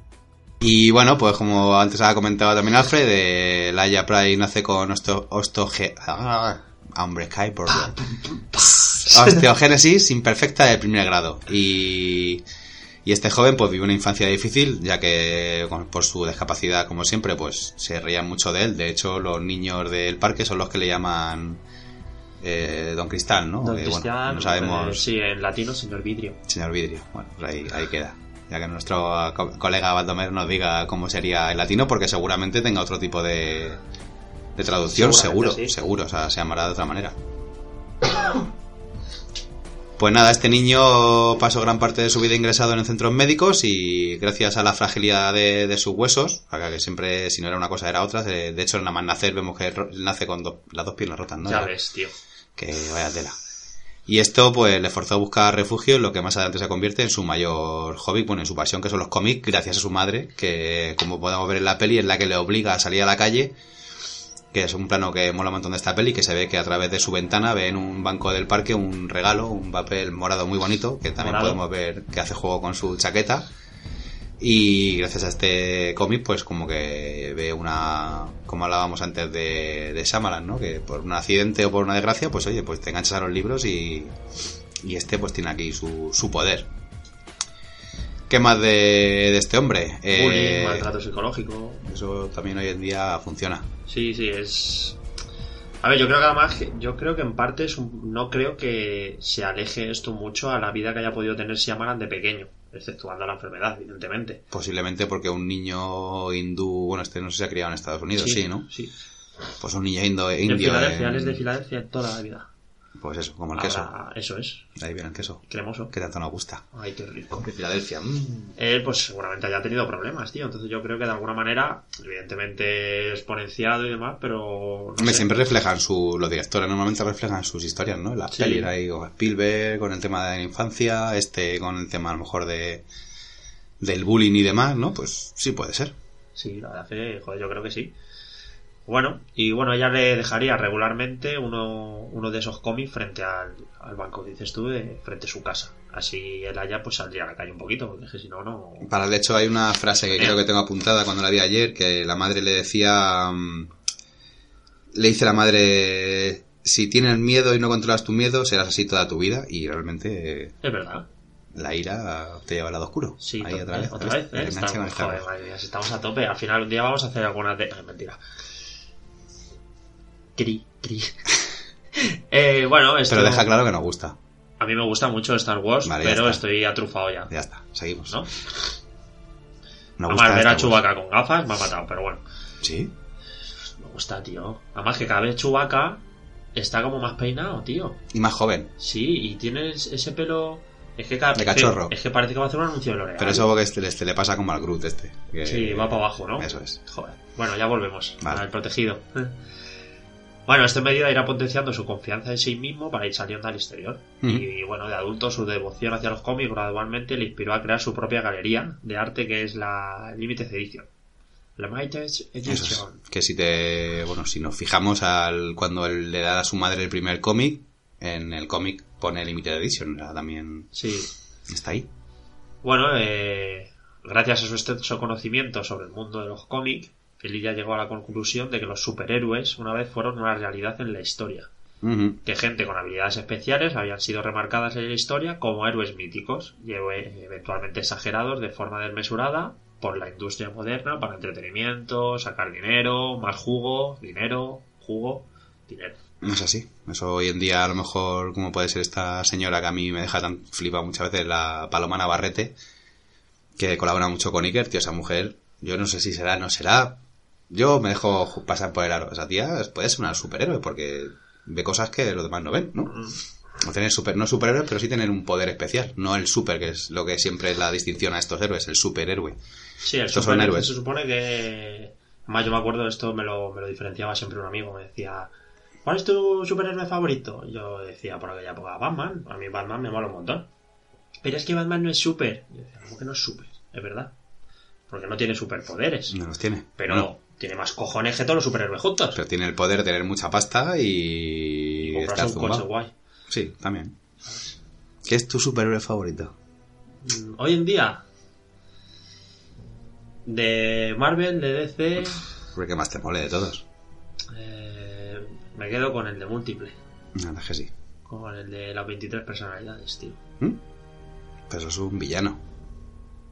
Y bueno, pues como antes ha comentado también Alfred, eh, Laia Pride nace con osto, ostoge... ah, hombre, cae por osteogénesis imperfecta de primer grado. Y, y este joven pues vive una infancia difícil, ya que por su discapacidad, como siempre, pues se reían mucho de él. De hecho, los niños del parque son los que le llaman eh, Don Cristal, ¿no? Don Que, bueno, Cristian, no sabemos... eh, sí, en latino, señor Vidrio. Señor Vidrio. Bueno, pues ahí, ahí queda. Ya que nuestro co- colega Baldomer nos diga cómo sería el latino, porque seguramente tenga otro tipo de, de traducción, seguro, sí. seguro, o sea, se llamará de otra manera. Pues nada, este niño pasó gran parte de su vida ingresado en centros médicos y gracias a la fragilidad de, de sus huesos, acá que siempre, si no era una cosa, era otra, de de hecho, nada más nacer vemos que nace con dos- las dos piernas rotas, ¿no? ya Ya- ves, tío. que vaya tela. Y esto pues le forzó a buscar refugio en lo que más adelante se convierte en su mayor hobby, bueno, en su pasión que son los cómics, gracias a su madre, que como podemos ver en la peli es la que le obliga a salir a la calle, que es un plano que mola un montón de esta peli, que se ve que a través de su ventana ve en un banco del parque un regalo, un papel morado muy bonito, que también Morado. podemos ver que hace juego con su chaqueta. Y gracias a este cómic, pues como que ve una, como hablábamos antes de, de Shyamalan, ¿no? Que por un accidente o por una desgracia, pues oye, pues te enganchas a los libros y, y este pues tiene aquí su, su poder. ¿Qué más de, de este hombre? Eh, Bullying, maltrato psicológico. eso también hoy en día funciona. Sí, sí, es. A ver, yo creo que además, yo creo que en parte es un- no creo que se aleje esto mucho a la vida que haya podido tener Shyamalan de pequeño, exceptuando la enfermedad, evidentemente. Posiblemente porque un niño hindú, bueno, este no sé si se ha criado en Estados Unidos, sí, ¿no? Sí. Pues un niño indo, En indio. Filadelfia, en- él es de Filadelfia en toda la vida. Pues eso, como el queso. Eso es, ahí viene el queso. cremoso. Que tanto nos gusta. Ay, qué rico. De Filadelfia. mm. Él, pues seguramente haya tenido problemas, tío. Entonces yo creo que de alguna manera, evidentemente exponenciado y demás, pero. no Hombre, sé. siempre reflejan su, los directores normalmente reflejan sus historias, ¿no? Las Sí. pelis ahí con Spielberg, con el tema de la infancia, este con el tema a lo mejor de del bullying y demás, ¿no? Pues sí puede ser. Sí, la verdad que, joder, yo creo que sí. Bueno, y bueno, ella le dejaría regularmente uno, uno de esos cómics frente al, al banco, dices tú, de, frente a su casa. Así él allá pues saldría a la calle un poquito, porque es que si no, no... Para el hecho hay una frase que creo que tengo apuntada cuando la vi ayer, que la madre le decía, mm, le dice la madre, si tienes miedo y no controlas tu miedo, serás así toda tu vida y realmente Es verdad. la ira te lleva al lado oscuro. Sí, Ahí otra vez. otra vez, ¿eh? Estamos, joder, madre mía, si estamos a tope. Al final un día vamos a hacer algunas de... ay, mentira. Cri, cri. eh, bueno, esto... Pero deja claro que nos gusta. A mí me gusta mucho Star Wars, Vale, pero está. estoy atrufado ya. Ya está, seguimos. ¿No? Nos Además, ver a. Chewbacca con gafas me ha matado, pero bueno. Sí. Me gusta, tío. Además que cada vez Chewbacca está como más peinado, tío. Y más joven. Sí, y tienes ese pelo... Es que, cada... De cachorro. Es que parece que va a hacer un anuncio de L'Oreal. Pero eso que este, este le pasa como al Groot este. que- Sí, va para abajo, ¿no? Eso es. Joder. Bueno, ya volvemos Vale. al protegido. Bueno, esta medida irá potenciando su confianza en sí mismo para ir saliendo al exterior. Ujú. Y bueno, de adulto su devoción hacia los cómics gradualmente le inspiró a crear su propia galería de arte que es la Limited Edition. La es. Edition. Que si te. Bueno, si nos fijamos al cuando él le da a su madre el primer cómic, en el cómic pone Limited Edition. también. Sí. Está ahí. Bueno, eh, gracias a su extenso conocimiento sobre el mundo de los cómics, Elijah llegó a la conclusión de que los superhéroes una vez fueron una realidad en la historia. Que gente con habilidades especiales habían sido remarcadas en la historia como héroes míticos y eventualmente exagerados de forma desmesurada por la industria moderna para entretenimiento, sacar dinero, más jugo, dinero, jugo, dinero. No es así. Eso hoy en día, a lo mejor, como puede ser esta señora que a mí me deja tan flipado muchas veces, la Paloma Navarrete, que colabora mucho con Iker, tío, esa mujer, yo no sé si será, no será. Yo me dejo pasar por el aro. Esa tía puede ser una superhéroe porque ve cosas que los demás no ven, ¿no? No tener super, no superhéroes, pero sí tener un poder especial. No el super, que es lo que siempre es la distinción a estos héroes, el superhéroe. Sí, el Estos son super- héroes. se supone que... Además yo me acuerdo, esto me lo, me lo diferenciaba siempre un amigo, me decía... ¿Cuál es tu superhéroe favorito? Yo decía por aquella época Batman. A mí Batman me mola un montón. Pero es que Batman no es super. Yo decía, ¿cómo que no es super? Es verdad. Porque no tiene superpoderes. No los tiene. Pero No. Tiene más cojones que todos los superhéroes juntos. Pero tiene el poder de tener mucha pasta y, y estar un coche guay. Sí, también. ¿Qué es tu superhéroe favorito? Mm, Hoy en día... De Marvel, de DC... El que más te mole de todos. eh, me quedo con el de múltiple. Nada, que sí. Con el de las 23 personalidades, tío. ¿Mm? Pero es un villano.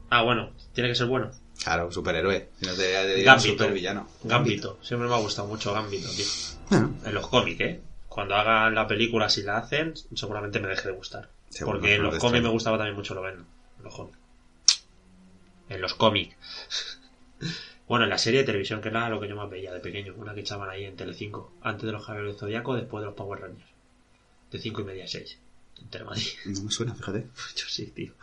Ah, bueno, tiene que ser bueno. Claro, superhéroe. Si no te, te diría un Gambito. supervillano. Gambito. Siempre me ha gustado mucho Gambito, tío. Bueno, En los cómics, ¿eh? Cuando hagan la película, si la hacen, seguramente me deje de gustar. Porque en los cómics extraña. me gustaba también mucho lo ven. En los cómics. En los cómics. bueno, en la serie de televisión, que era lo que yo más veía de pequeño. Una que echaban ahí en Telecinco. Antes de los del Zodíaco, después de los Power Rangers. De 5 y media a 6. En Telemadrid. no me suena, fíjate. Yo sí, tío.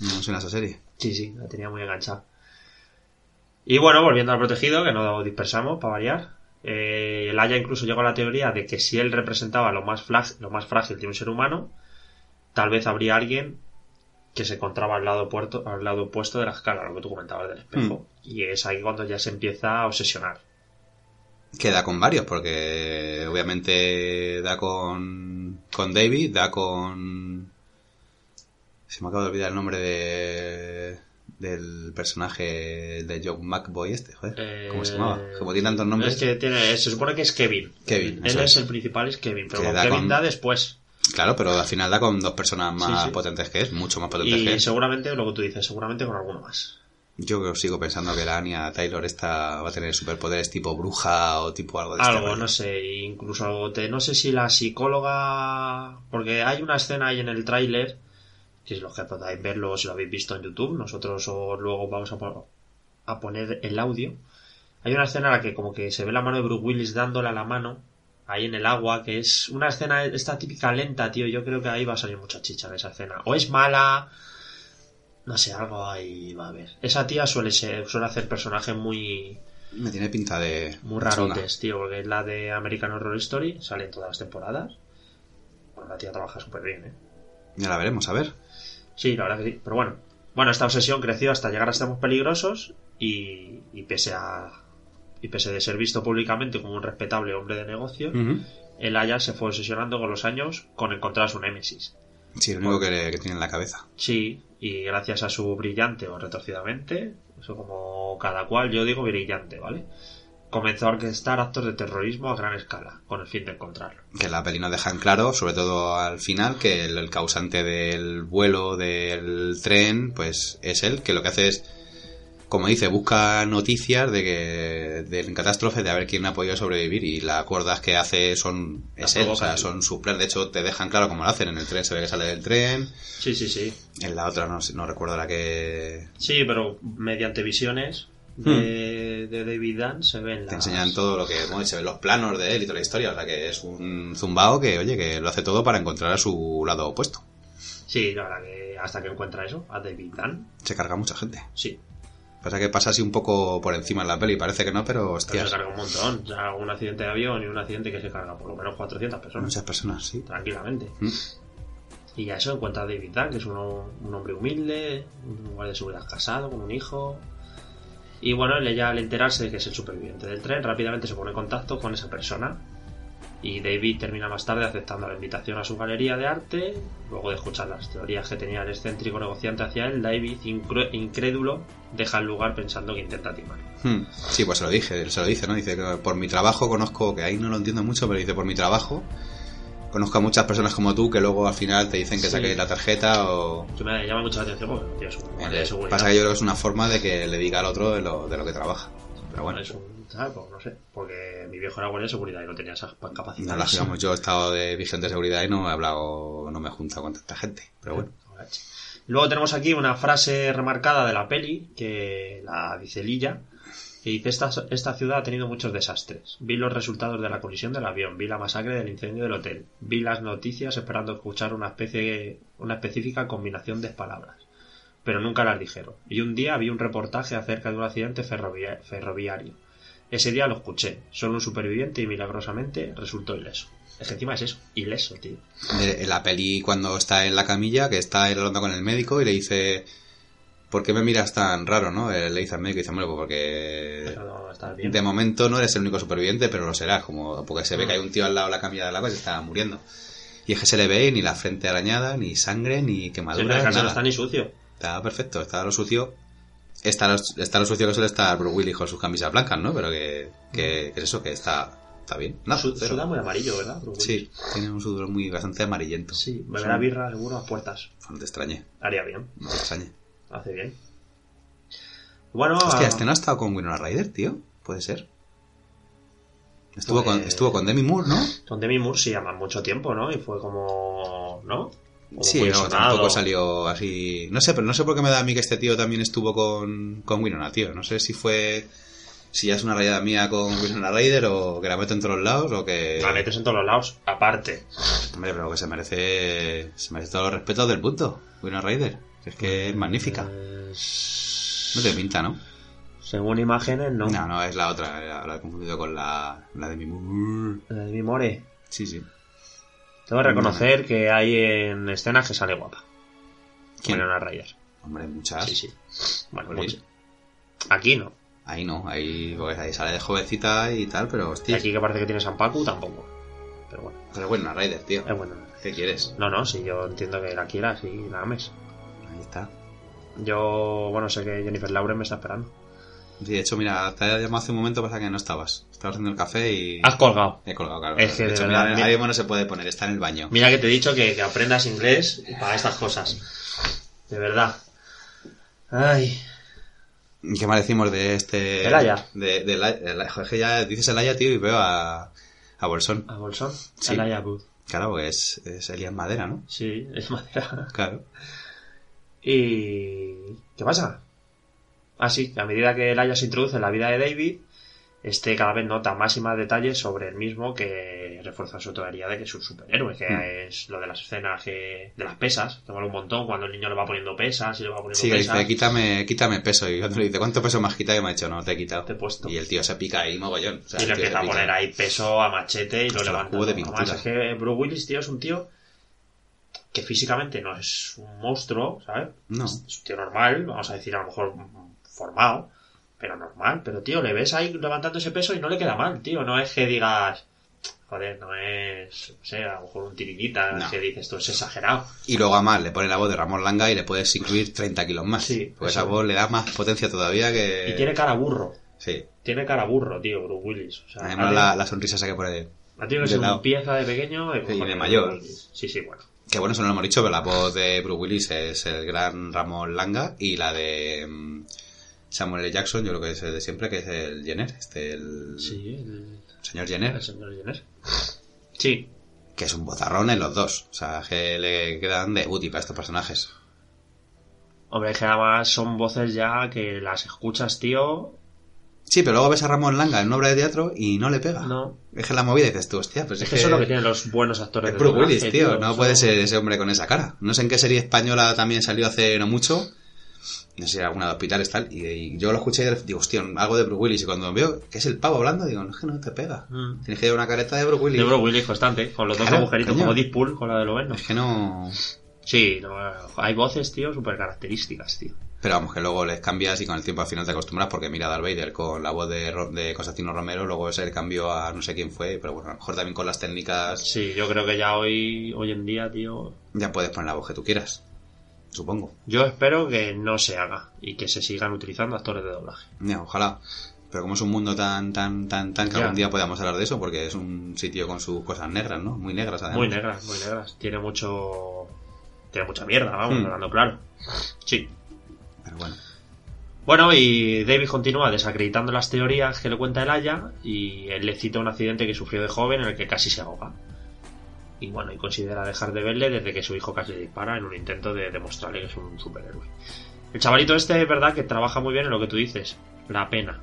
No suena esa serie. Sí, sí, la tenía muy enganchada. Y bueno, volviendo al protegido, que no dispersamos para variar. Eh, el Haya incluso llegó a la teoría de que si él representaba lo más, lo más frágil de un ser humano, tal vez habría alguien que se encontraba al lado, puerto, al lado opuesto de la escala, lo que tú comentabas del espejo. Y es ahí cuando ya se empieza a obsesionar. Queda con varios, porque obviamente da con, con David, da con... Se me acaba de olvidar el nombre de, del personaje de John McBoy este, joder. ¿Cómo se llamaba? Eh, Como tiene tantos nombres. Es que tiene, se supone que es Kevin. Kevin, Él es es. el principal, es Kevin, pero Que da Kevin con- da después. Claro, pero al final da con dos personas más Sí, sí. potentes que es, mucho más potentes que Y él. seguramente, lo que tú dices, seguramente con alguno más. Yo sigo pensando que la Anya Taylor esta va a tener superpoderes tipo bruja o tipo algo de este Algo, no sé, incluso algo te, no sé si la psicóloga, porque hay una escena ahí en el tráiler, que es lo que podáis verlo si lo habéis visto en YouTube, nosotros os luego vamos a, po- a poner el audio. Hay una escena en la que como que se ve la mano de Bruce Willis dándole a la mano ahí en el agua, que es una escena esta típica lenta, tío, yo creo que ahí va a salir mucha chicha en esa escena. O es mala, no sé, algo ahí va a haber. Esa tía suele ser, suele hacer personajes muy Me tiene pinta de... muy rarotes, tío, porque es la de American Horror Story, sale en todas las temporadas. Bueno, la tía trabaja súper bien, ¿eh? Ya la veremos, a ver. Sí, la verdad que sí, pero bueno. Bueno, esta obsesión creció hasta llegar a Estamos Peligrosos y, y pese a... Y pese de ser visto públicamente como un respetable hombre de negocios, Ujú. el Aya se fue obsesionando con los años con encontrar su némesis. Sí, lo único que, le- que tiene en la cabeza. Sí, y gracias a su brillante o retorcidamente, eso como cada cual, yo digo brillante, ¿vale? Comenzó a orquestar actos de terrorismo a gran escala, con el fin de encontrarlo. Que la peli nos deja en claro, sobre todo al final, que el, el causante del vuelo del tren, pues es él, que lo que hace es, como dice, busca noticias de que del catástrofe, de a ver quién ha podido sobrevivir y las cuerdas que hace son es él, o sea, son sus planes. De hecho, te dejan claro cómo lo hacen. En el tren se ve que sale del tren, Sí, sí, sí. en la otra no, no recuerdo la que Sí, pero mediante visiones de, de David Dunn se ven las... te enseñan todo lo que bueno, se ven los planos de él y toda la historia. O sea, que es un zumbao que, oye, que lo hace todo para encontrar a su lado opuesto. Sí, la verdad que hasta que encuentra eso, a David Dunn, Se carga mucha gente. sí. Pasa que pasa así un poco por encima en la peli, parece que no, pero hostias, se carga un montón. O sea, un accidente de avión y un accidente que se carga por lo menos 400 personas. muchas personas, sí. tranquilamente. Mm. Y a eso encuentra a David Dunn, que es un hombre humilde, un guardia de seguridad casado, con un hijo. Y bueno, él ya al enterarse de que es el superviviente del tren, rápidamente se pone en contacto con esa persona. Y David termina más tarde aceptando la invitación a su galería de arte. Luego de escuchar las teorías que tenía el excéntrico negociante hacia él, David, incrédulo, deja el lugar pensando que intenta timar. Hmm. Sí, pues se lo dije, se lo dice, ¿no? Dice que por mi trabajo conozco, que ahí no lo entiendo mucho, pero dice por mi trabajo conozco a muchas personas como tú que luego al final te dicen que Sí. saques la tarjeta o... Que me llama mucho la atención porque no tienes un. Pasa que yo creo que es una forma de que le diga al otro de lo, de lo que trabaja. Pero bueno, Es un- ¿sabes? Pues no sé, porque mi viejo era guardia de seguridad y no tenía esas no capacidades. las digamos, yo he estado de vigente de seguridad y no he hablado, no me he juntado con tanta gente. Pero bueno, Luego tenemos aquí una frase remarcada de la peli, que la dice Lilla, que dice, esta, esta ciudad ha tenido muchos desastres. Vi los resultados de la colisión del avión, vi la masacre del incendio del hotel, vi las noticias esperando escuchar una especie, una específica combinación de palabras. Pero nunca las dijeron. Y un día vi un reportaje acerca de un accidente ferrovia- ferroviario. Ese día lo escuché. Solo un superviviente y milagrosamente resultó ileso. Es que encima es eso, ileso, tío. la peli cuando está en la camilla, que está hablando con el médico y le dice... ¿Por qué me miras tan raro, no? Le dice al médico y dice, bueno, pues porque no, bien. De momento no eres el único superviviente, pero lo serás, como porque se ve Mm. que hay un tío al lado de la camilla de la y se está muriendo. Y es que se le ve ni la frente arañada, ni sangre, ni Sí, quemaduras, pero es que no está ni sucio. Está perfecto, está lo sucio. Está lo, está lo sucio que suele estar Bruce Willis con sus camisas blancas, ¿no? Pero que, que, que es eso, que está, está bien. No, suda muy amarillo, ¿verdad? Bruce Sí, tiene un sudor muy bastante amarillento. Sí, beberá birra seguro a puertas. No te extrañe, Haría bien, no te extrañe. Hace bien. Bueno, Hostia, ah, este no ha estado con Winona Ryder, tío. Puede ser. Estuvo, Pues- con, estuvo con Demi Moore, ¿no? con Demi Moore sí llaman mucho tiempo, ¿no? Y fue como... ¿no? Como Sí, no, sonado. tampoco salió así. No sé, pero no sé por qué me da a mí que este tío también estuvo con, con Winona, tío. No sé si fue. Si ya es una rayada mía con Winona Ryder o que la meto en todos los lados o que. La metes en todos los lados, aparte. Hombre, pero que se merece. Se merece todos los respetos del punto. Winona Ryder. Es que es magnífica. No te pinta, ¿no? Según imágenes, no. No, no, es la otra. La, la he confundido con la, la de mi. La de Demi Moore. Sí, sí. Tengo que reconocer que hay en escenas que sale guapa. ¿Quién? Winona Ryder. Hombre, muchas. Sí, sí. Bueno, mucho. Aquí no. Ahí no, ahí, pues ahí sale de jovencita y tal, pero Y hostia. aquí que parece que tiene San Pacu, tampoco. Pero bueno, Pero bueno, Ryder, tío. es bueno. ¿Qué quieres? No, no, si yo entiendo que la quieras y la ames. Ahí está. Yo, bueno, sé que Jennifer Lauren me está esperando. Sí, de hecho, mira, te había llamado hace un momento, pasa que no estabas. Estabas haciendo el café y... Has colgado. He colgado, claro. Es que de de hecho, verdad, mira, mira- ahora mismo no se puede poner, está en el baño. Mira que te he dicho que, que aprendas inglés para estas cosas. De verdad. Ay, ¿Y ¿Qué más decimos de este... Elaya. De, de, es que ya dices Elaya, tío, y veo a, a Bolsón. a Bolsón. Sí. Elijah Wood. Claro, porque es, es Elias Madera, ¿no? Sí, es madera. Claro. ¿Y qué pasa? Ah, sí, que a medida que el Aya se introduce en la vida de David, este cada vez nota más y más detalles sobre el mismo que refuerza su teoría de que es un superhéroe, que Hmm. es lo de las escenas que- de las pesas, que mola un montón cuando el niño le va poniendo pesas y le va poniendo Sí, pesas. dice, quítame, quítame peso. Y cuando le dice, ¿cuánto peso me has quitado? Y me ha dicho, no, te he quitado. Te he puesto. Y el tío se pica ahí mogollón. O sea, y le empieza a poner ahí peso a machete y lo Es un levanta. Además, es que Bruce Willis, tío, es un tío que físicamente no es un monstruo, ¿sabes? No. Es un tío normal, vamos a decir a lo mejor formado, pero normal. Pero, tío, le ves ahí levantando ese peso y no le queda mal, tío. No es que digas, joder, no es, no sé, a lo mejor un tirillita No. que dices, esto es exagerado. Y luego además le pone la voz de Ramón Langa y le puedes incluir 30 kilos más. Sí, Porque esa voz le da más potencia todavía que... Y tiene cara burro. Sí. Tiene cara burro, tío, Bruce Willis. O sea, Además la, la sonrisa esa que pone... ha tenido que de ser un pieza de pequeño y, de cojones, mayor. Bruce Willis. Sí, sí, bueno. Que bueno, eso no lo hemos dicho, pero la voz de Bruce Willis es el gran Ramón Langa y la de mm, Samuel L. Jackson, yo creo que es el de siempre, que es el Jenner, este, el Sí, el, señor Jenner, el señor Jenner. Sí, que es un bozarrón en los dos. O sea, que le quedan de booty para estos personajes. Hombre, es que además son voces ya que las escuchas, tío. Sí, pero luego ves a Ramón Langa en una obra de teatro y no le pega. No. Es que la movida y dices tú, hostia, pues Es que eso es lo que tienen los buenos actores Es de Bruce Willis, tío. No puede ser ese hombre con esa cara. No sé en qué serie española también salió hace no mucho. No sé alguna de hospitales tal. Y, y yo lo escuché y digo, hostia, algo de Bruce Willis. Y cuando veo que es el pavo hablando, digo, no es que no te pega. Mm. Tienes que llevar una careta de Bruce Willis. De Bruce Willis constante, con los dos agujeritos coño. como Deadpool con la de Loveno. Es que no. Sí, no, hay voces, tío, súper características, tío. Pero vamos, que luego les cambias y con el tiempo al final te acostumbras porque mira Darth Vader con la voz de, Ro- de Constantino Romero, luego ese cambio a no sé quién fue, pero bueno, a lo mejor también con las técnicas Sí, yo creo que ya hoy, hoy en día, tío, ya puedes poner la voz que tú quieras. Supongo. yo espero que no se haga y que se sigan utilizando actores de doblaje. Ya, ojalá. Pero como es un mundo tan, tan, tan, tan que Ya. algún día podamos hablar de eso, porque es un sitio con sus cosas negras, ¿no? Muy negras además. Muy negras, muy negras. Tiene mucho... Tiene mucha mierda, vamos, Hmm. hablando claro. Sí. Pero bueno. Bueno, y David continúa desacreditando las teorías que le cuenta el Aya y él le cita un accidente que sufrió de joven en el que casi se ahoga. Y bueno, y considera dejar de verle desde que su hijo casi le dispara en un intento de demostrarle que es un superhéroe. El chavalito este es verdad que trabaja muy bien en lo que tú dices, la pena.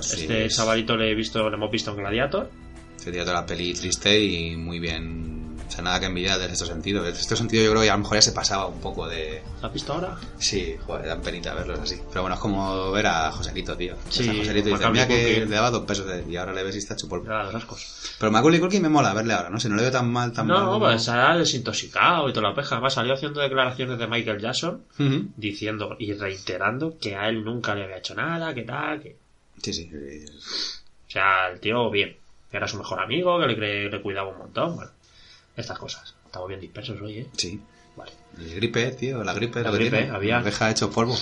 Sí, este es- chavalito le he visto, le hemos visto en Gladiator. Sería toda la peli triste y muy bien. Sea, nada que envidiar desde este sentido. Desde este sentido yo creo que a lo mejor ya se pasaba un poco de... ¿Lo has visto ahora? Sí, joder, dan penita verlos así. Pero bueno, es como ver a Joselito, tío. Sí, o sea, Joselito Macaulay mira que le daba dos pesos de- y ahora le ves y está hecho polvo. Ascos. Pero Macaulay Culkin me mola verle ahora, ¿no? Si no le veo tan mal, tan mal. No, pues será desintoxicado y toda la peja. Además salió haciendo declaraciones de Michael Jackson diciendo y reiterando que a él nunca le había hecho nada, que tal, que... Sí, sí. O sea, el tío bien. Que era su mejor amigo, que le, le cuidaba un montón. Bueno, estas cosas. Estamos bien dispersos hoy, ¿eh? Sí. Vale. El gripe, tío, la gripe, La lo que gripe, tiene. había. Deja hecho polvo.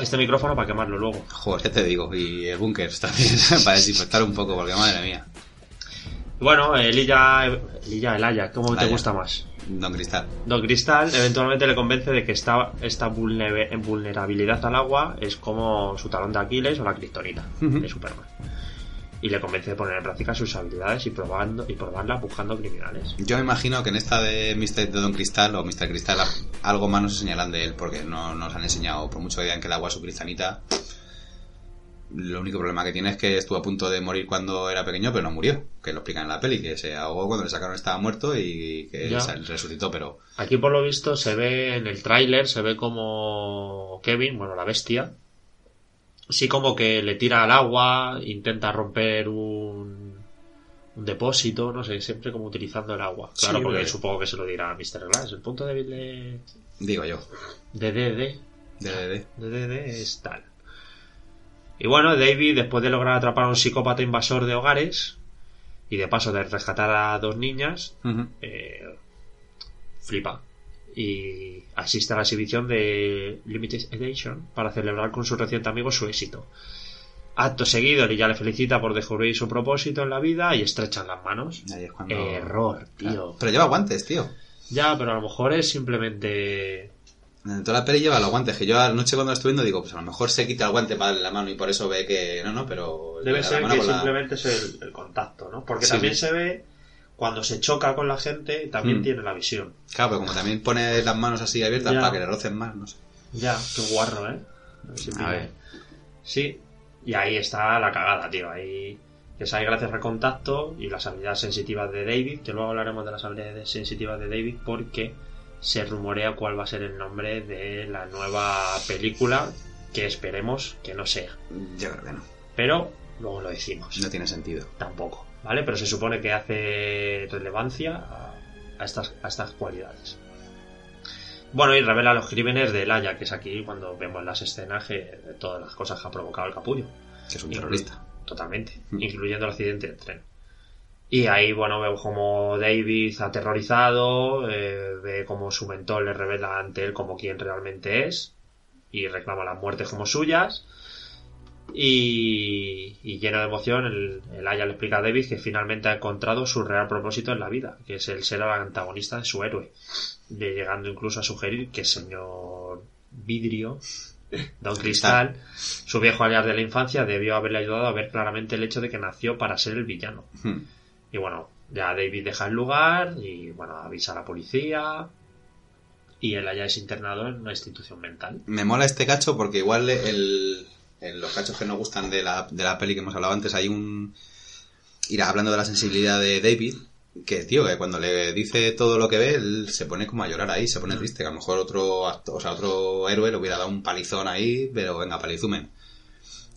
Este micrófono para quemarlo luego. Joder, te digo. Y el búnker también, para desinfectar un poco, porque madre mía. Y bueno, Elilla, Elilla, Elaya, ¿cómo te gusta más? Don Cristal. Don Cristal eventualmente le convence de que esta, esta vulne- vulnerabilidad al agua es como su talón de Aquiles o la kriptonita Ujú. de Superman. Y le convence de poner en práctica sus habilidades y probando y probarlas buscando criminales. Yo me imagino que en esta de Mr. de Don Cristal o Mr. Cristal algo más nos señalan de él porque no nos han enseñado, por mucho que digan que el agua es su cristalita, lo único problema que tiene es que estuvo a punto de morir cuando era pequeño pero no murió, que lo explican en la peli, que se ahogó cuando le sacaron estaba muerto y que Ya. resucitó, pero Aquí por lo visto se ve en el tráiler, se ve como Kevin, bueno, la bestia, sí como que le tira al agua, intenta romper un, un depósito, no sé, siempre como utilizando el agua. Claro, Sí, porque supongo que se lo dirá a Mr. Glass. El punto débil de, digo yo, de DD, de, de, de. DD es tal. Y bueno, David, después de lograr atrapar a un psicópata invasor de hogares y de paso de rescatar a dos niñas, eh, flipa y asiste a la exhibición de Limited Edition para celebrar con su reciente amigo su éxito. Acto seguido, ella le felicita por descubrir su propósito en la vida y estrechan las manos. Ahí es cuando- Error, tío. Claro. Pero lleva guantes, tío. Ya, pero a lo mejor es simplemente... En toda la peli lleva los guantes, que yo anoche cuando la estuve viendo digo, pues a lo mejor se quita el guante para darle la mano y por eso ve que no, no, pero... Debe ser que la- simplemente es el, el contacto, ¿no? Porque Sí. también se ve cuando se choca con la gente, también Hmm. tiene la visión. Claro, pero como también pone las manos así abiertas Ya. para que le rocen más, no sé. Ya, qué guarro, ¿eh? A ver si A pilla. ver. Sí, y ahí está la cagada, tío. Ahí que sale gracias al contacto y las habilidades sensitivas de David, que luego hablaremos de las habilidades sensitivas de David porque se rumorea cuál va a ser el nombre de la nueva película que esperemos que no sea. Yo creo que no. Pero luego lo decimos. No tiene sentido. Tampoco, ¿vale? Pero se supone que hace relevancia a, a estas, a estas cualidades. Bueno, y revela los crímenes de Laia, que es aquí cuando vemos las escenas que, de todas las cosas que ha provocado el capullo. Que es un Inclu- terrorista. Totalmente, Mm. incluyendo el accidente del tren. Y ahí, bueno, vemos como David aterrorizado, eh, ve como su mentor le revela ante él como quien realmente es y reclama las muertes como suyas. Y, y lleno de emoción, el, el Aya le explica a David que finalmente ha encontrado su real propósito en la vida, que es el ser el antagonista de su héroe, de- llegando incluso a sugerir que el señor Vidrio, Don Cristal, su viejo alias de la infancia, debió haberle ayudado a ver claramente el hecho de que nació para ser el villano. Hmm. Y bueno, ya David deja el lugar y bueno, avisa a la policía y él allá es internado en una institución mental. Me mola este cacho porque igual el, en los cachos que nos gustan de la, de la peli que hemos hablado antes hay un... Ir hablando de la sensibilidad de David, que tío, que cuando le dice todo lo que ve, él se pone como a llorar ahí, se pone triste, que a lo mejor otro acto- o sea, otro héroe le hubiera dado un palizón ahí, pero venga, palizumen.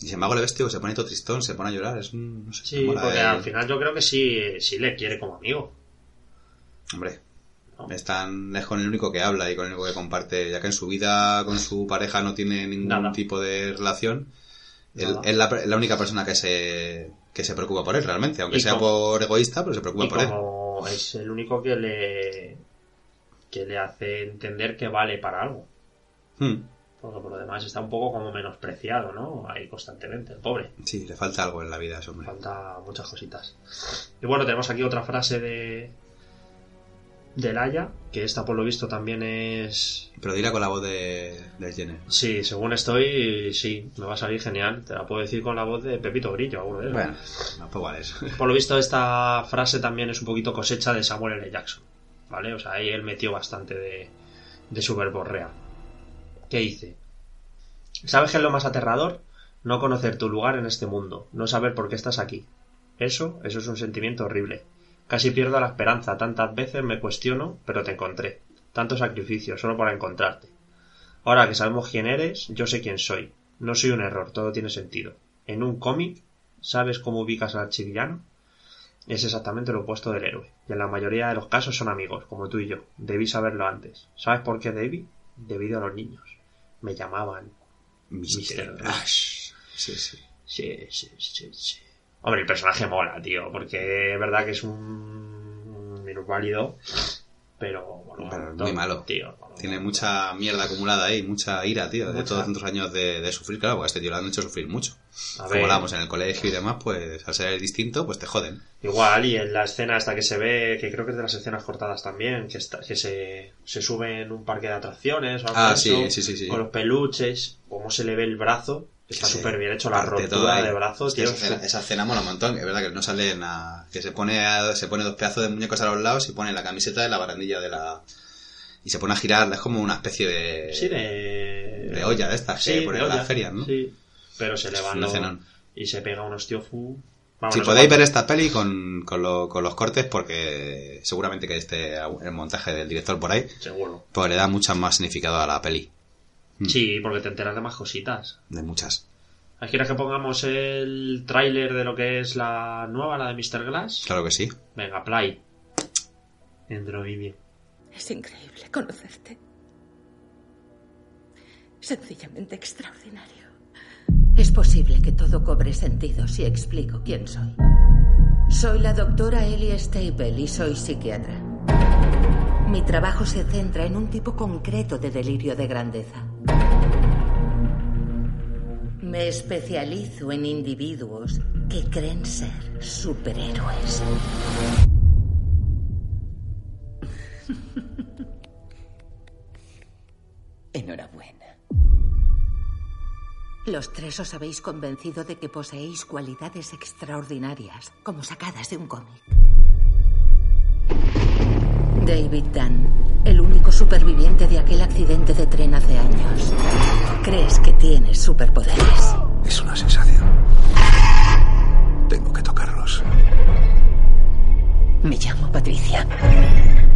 Y sin embargo le ves, tío, se pone todo tristón, se pone a llorar, es un... No sé, Sí, porque al final yo creo que sí, sí le quiere como amigo. Hombre, Están, es con el único que habla y con el único que comparte, ya que en su vida con su pareja no tiene ningún Nada. tipo de relación. Él- es la, la única persona que se, que se preocupa por él realmente, aunque Y sea como- por egoísta, pero se preocupa Y por él. como es el único que le que le hace entender que vale para algo. Hmm. Porque por lo demás está un poco como menospreciado, ¿no? Ahí constantemente, el pobre. Sí, le falta algo en la vida a ese hombre. Falta muchas cositas. Y bueno, tenemos aquí otra frase de de Laia, que esta por lo visto también es... Pero dila con la voz de, de Jenner. Sí, según estoy, sí, me va a salir genial. Te la puedo decir con la voz de Pepito Grillo, alguno de. Bueno, no, pues igual es. Por lo visto, esta frase también es un poquito cosecha de Samuel L. Jackson. ¿Vale? O sea, ahí él metió bastante de, de su verborrea. ¿Qué dice? ¿Sabes qué es lo más aterrador? No conocer tu lugar en este mundo, no saber por qué estás aquí. Eso, eso es un sentimiento horrible. Casi pierdo la esperanza, tantas veces me cuestiono, pero te encontré. Tanto sacrificio, solo para encontrarte. Ahora que sabemos quién eres, yo sé quién soy. No soy un error, todo tiene sentido. En un cómic, ¿sabes cómo ubicas al archivillano? Es exactamente lo opuesto del héroe, y en la mayoría de los casos son amigos, como tú y yo. Debí saberlo antes. ¿Sabes por qué debí? Debido a los niños. Me llamaban. Mr. Mr. Rush. Sí, sí. Sí, sí, sí, sí. Hombre, el personaje mola, tío, porque es verdad que es un minusválido, pero bueno, Pero montón, muy malo. tío. Tiene mucha mierda acumulada ahí, mucha ira, tío, de Mucha. todos tantos años de, de sufrir. Claro, porque a este tío lo han hecho sufrir mucho. A Como ver, hablábamos en el colegio y demás, pues al ser distinto, pues te joden. Igual, y en la escena hasta que se ve, que creo que es de las escenas cortadas también, que, está, que se, se sube en un parque de atracciones o algo Ah, de sí, eso, sí, sí, sí. con los peluches, cómo se le ve el brazo, está Que súper bien hecho, la rotura de brazo, Hostia, tío. esa, escena, esa escena mola un montón. Es verdad que no sale nada. Que se pone, a- se pone dos pedazos de muñecos a los lados y pone la camiseta de la barandilla de la. Y se pone a girar, es como una especie de. Sí, de... de olla de estas que Sí, ponen de en las ferias, ¿no? Sí, pero se le Es van un los- escenón. y se pega unos tío fu... Vamos, Si no podéis ver esta peli con, con, lo- con los cortes, porque seguramente que esté el montaje del director por ahí, Seguro. pues le da mucho más significado a la peli. Mm. Sí, porque te enteras de más cositas. De muchas. ¿Quieres que pongamos el tráiler de lo que es la nueva, la de Mr. Glass? Claro que sí. Venga, play. Entro vídeo. Es increíble conocerte. Sencillamente extraordinario. Es posible que todo cobre sentido si explico quién soy. Soy la doctora Ellie Staple y soy psiquiatra. Mi trabajo se centra en un tipo concreto de delirio de grandeza. Me especializo en individuos que creen ser superhéroes. Enhorabuena. Los tres os habéis convencido de que poseéis cualidades extraordinarias, como sacadas de un cómic. David Dunn, el único superviviente de aquel accidente de tren hace años. Crees que tienes superpoderes. Es una sensación. Tengo que tocarlos. Me llamo Patricia.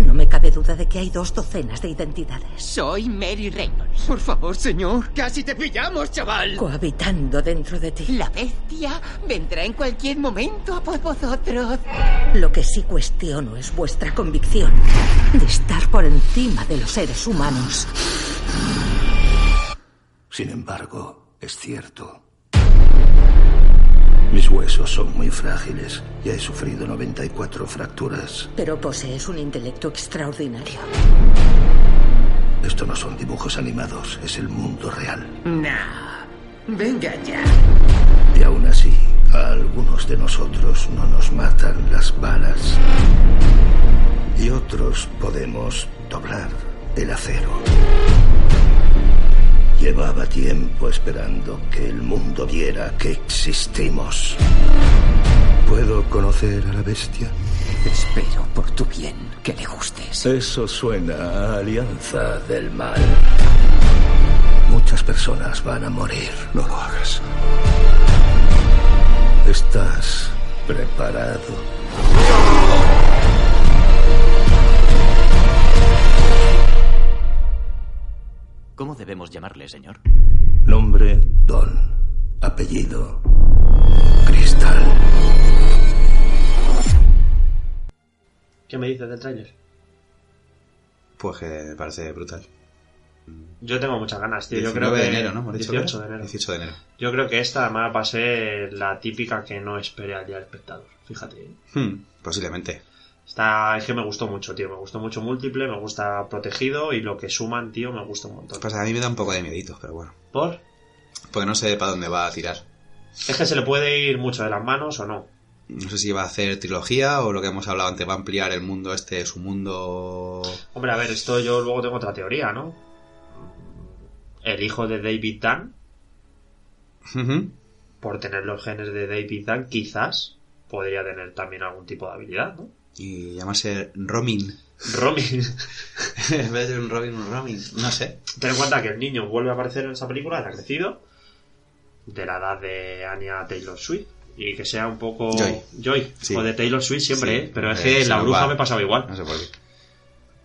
No me cabe duda de que hay dos docenas de identidades. Soy Mary Reynolds. Por favor, señor. Casi te pillamos, chaval. Cohabitando dentro de ti. La bestia vendrá en cualquier momento a por vosotros. Lo que sí cuestiono es vuestra convicción de estar por encima de los seres humanos. Sin embargo, es cierto. Mis huesos son muy frágiles. Ya he sufrido 94 fracturas. Pero posees un intelecto extraordinario. Esto no son dibujos animados, es el mundo real. No. Venga ya. Y aún así, a algunos de nosotros no nos matan las balas. Y otros podemos doblar el acero. Llevaba tiempo esperando que el mundo viera que existimos. ¿Puedo conocer a la bestia? Espero por tu bien que le gustes. Eso suena a alianza del mal. Muchas personas van a morir. No lo hagas. ¿Estás preparado? ¿Cómo debemos llamarle, señor? Nombre Don. Apellido Cristal. ¿Qué me dices del tráiler? Pues que me parece brutal. Yo tengo muchas ganas, tío. Yo 19 creo que de enero, ¿no? ¿Hemos dicho que 18 era? de enero. 18 de enero. Yo creo que esta además va a ser la típica que no espere al día del espectador. Fíjate. Hmm, posiblemente. Esta, es que me gustó mucho, tío. Me gustó mucho múltiple, me gusta protegido y lo que suman, tío, me gusta un montón. Pues a mí me da un poco de miedito, pero bueno. ¿Por? Porque no sé para dónde va a tirar. Es que se le puede ir mucho de las manos o no. No sé si va a hacer trilogía o lo que hemos hablado antes, va a ampliar el mundo este, su mundo... Hombre, a ver, esto yo luego tengo otra teoría, ¿no? El hijo de David Dunn, por tener los genes de David Dunn, quizás podría tener también algún tipo de habilidad, ¿no? Y llamarse Romin. Romin. en vez de un Robin, un Romin. No sé. Ten en cuenta que el niño vuelve a aparecer en esa película, ha crecido, de la edad de Anya Taylor Swift. Y que sea un poco. Joy. Joy. Sí. O de Taylor Swift siempre, Sí. ¿eh? Pero es Eh, que la bruja va. me pasaba igual. No sé por qué.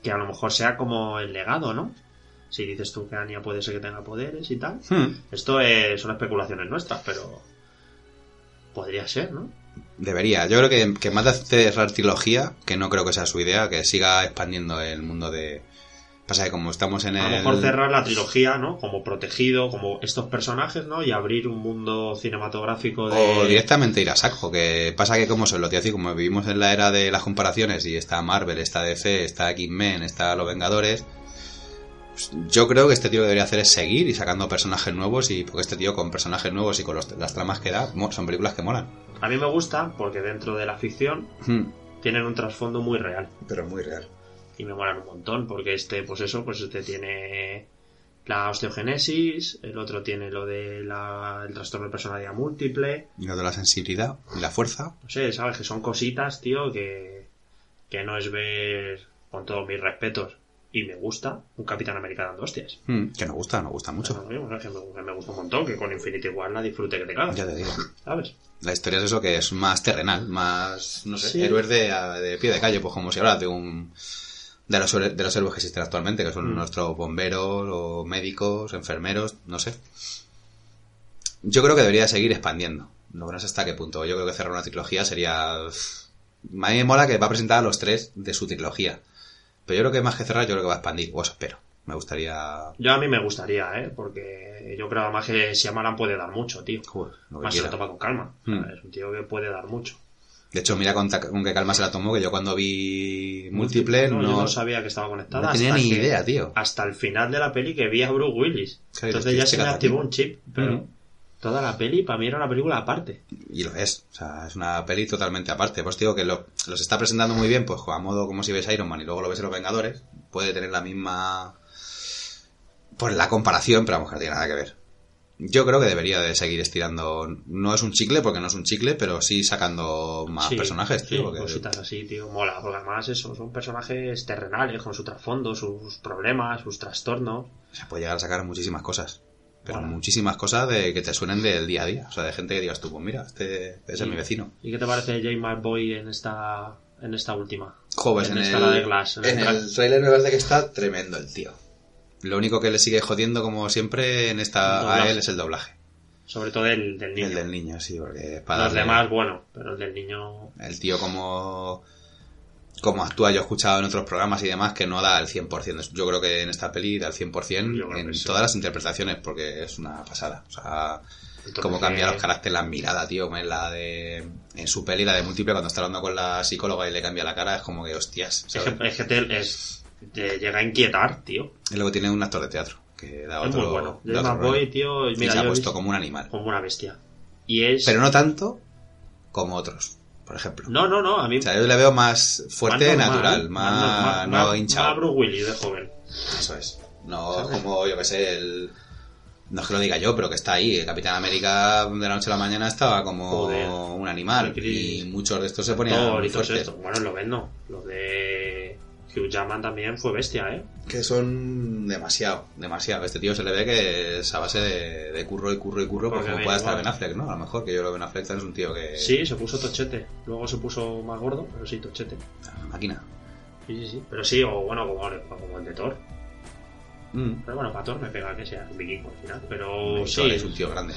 Que a lo mejor sea como el legado, ¿no? Si dices tú que Anya puede ser que tenga poderes y tal. Hmm. Esto es, son especulaciones nuestras, pero. Podría ser, ¿no? Debería. Yo creo que, que más de cerrar trilogía, que no creo que sea su idea, que siga expandiendo el mundo de... Pasa que como estamos en A el... lo mejor cerrar la trilogía, ¿no? Como protegido, como estos personajes, ¿no? Y abrir un mundo cinematográfico de. O directamente ir a saco, que pasa que como se lo tío así, como vivimos en la era de las comparaciones y está Marvel, está DC, está X-Men, está Los Vengadores, pues yo creo que este tío debería hacer es seguir y sacando personajes nuevos y porque este tío con personajes nuevos y con los- las tramas que da, son películas que molan. A mí me gusta porque dentro de la ficción Hmm. tienen un trasfondo muy real. Pero muy real. Y me molan un montón porque este, pues eso, pues este tiene la osteogenesis, el otro tiene lo de la, el trastorno de personalidad múltiple. Y lo de la sensibilidad y la fuerza. No sé, sabes que son cositas, tío, que, que no es ver, con todos mis respetos, y me gusta, un Capitán América dando hostias. Hmm, Que nos gusta, nos gusta mucho. Bueno, que me, gusta un montón, que con Infinity War la disfrute que te cagas, Ya te digo. ¿sabes? La historia es eso que es más terrenal, más, no sé, Sí. héroes de, de pie de calle, pues como si hablas de un... De los, de los héroes que existen actualmente, que son Mm. nuestros bomberos o médicos, enfermeros, no sé. Yo creo que debería seguir expandiendo. Que no sé hasta qué punto. Yo creo que cerrar una trilogía sería... A mí me mola que va a presentar a los tres de su trilogía. Pero yo creo que más que cerrar, yo creo que va a expandir. O eso espero. Me gustaría... Yo a mí me gustaría, ¿eh? Porque yo creo además que Shyamalan puede dar mucho, tío. Joder, lo que Más se lo toma con calma. Mm. Es un tío que puede dar mucho. De hecho, mira con, qué calma se la tomó, que yo cuando vi múltiple No, no, yo no sabía que estaba conectada. no tenía ni que- idea, tío. Hasta el final de la peli que vi a Bruce Willis. Claro, Entonces ya se me activó un chip. Pero. Toda la peli para mí era una película aparte. Y lo es. O sea, es una peli totalmente aparte. Pues digo que lo- los está presentando muy bien, pues a modo como si ves Iron Man y luego lo ves en Los Vengadores. Puede tener la misma... Pues la comparación, pero vamos, no tiene nada que ver. Yo creo que debería de seguir estirando. No es un chicle, porque no es un chicle, pero sí sacando más Sí, personajes, tío. sí, porque- cositas así, tío. Mola, porque además eso, son personajes terrenales, con su trasfondo, sus problemas, sus trastornos. se puede llegar a sacar muchísimas cosas. Pero Bueno. muchísimas cosas de que te suenen del día a día. O sea, de gente que digas tú, pues mira, este es mi vecino. ¿Y qué te parece J. McBoy en esta, en esta última? Joves en en, esta el, la de Glass, en en el trailer me parece que está tremendo el tío. Lo único que le sigue jodiendo, como siempre, en esta a él es el doblaje. Sobre todo el del niño. El del niño, sí, porque es para Los darle- demás, bueno, pero el del niño... El tío como como actúa, yo he escuchado en otros programas y demás que no da el 100%. Yo creo que en esta peli da el 100% Yo creo en que sí. todas las interpretaciones porque es una pasada. O sea, Entonces, cómo cambia los caracteres, la mirada, tío, en la de en su peli, la de múltiple, cuando está hablando con la psicóloga y le cambia la cara, es como que hostias. Es que, es que te, es- te llega a inquietar, tío. Y luego tiene un actor de teatro que da es otro, muy bueno. Yo más voy, tío, y mira, se ha yo puesto como un animal. como una bestia. Y es... Pero no tanto como otros, por ejemplo. No, no, no, a mí... O sea, yo le veo más fuerte, más normal, natural, más, no hinchado. más Bruce Willis de joven. Eso es. No como, yo que sé, el... No es que lo diga yo, pero que está ahí. El Capitán América de la noche a la mañana estaba como Joder. un animal. Y muchos de estos se ponían Thor fuertes. esto. Bueno, lo ven, no. Lo de Hugh Jackman también fue bestia, ¿eh? Que son demasiado, demasiado. Este tío se le ve que es a base de, de curro y curro y curro, pues Porque como me pueda estar. Ben Affleck, ¿no? A lo mejor que yo lo Ben Affleck es un tío que... Sí, se puso tochete. Luego se puso más gordo, pero sí, tochete. Máquina. Sí, sí, sí. Pero sí, o bueno, como, como el de Thor. Mm. Pero bueno, para Thor me pega que sea un vikingo al final. Pero Thor sí, es un tío grande.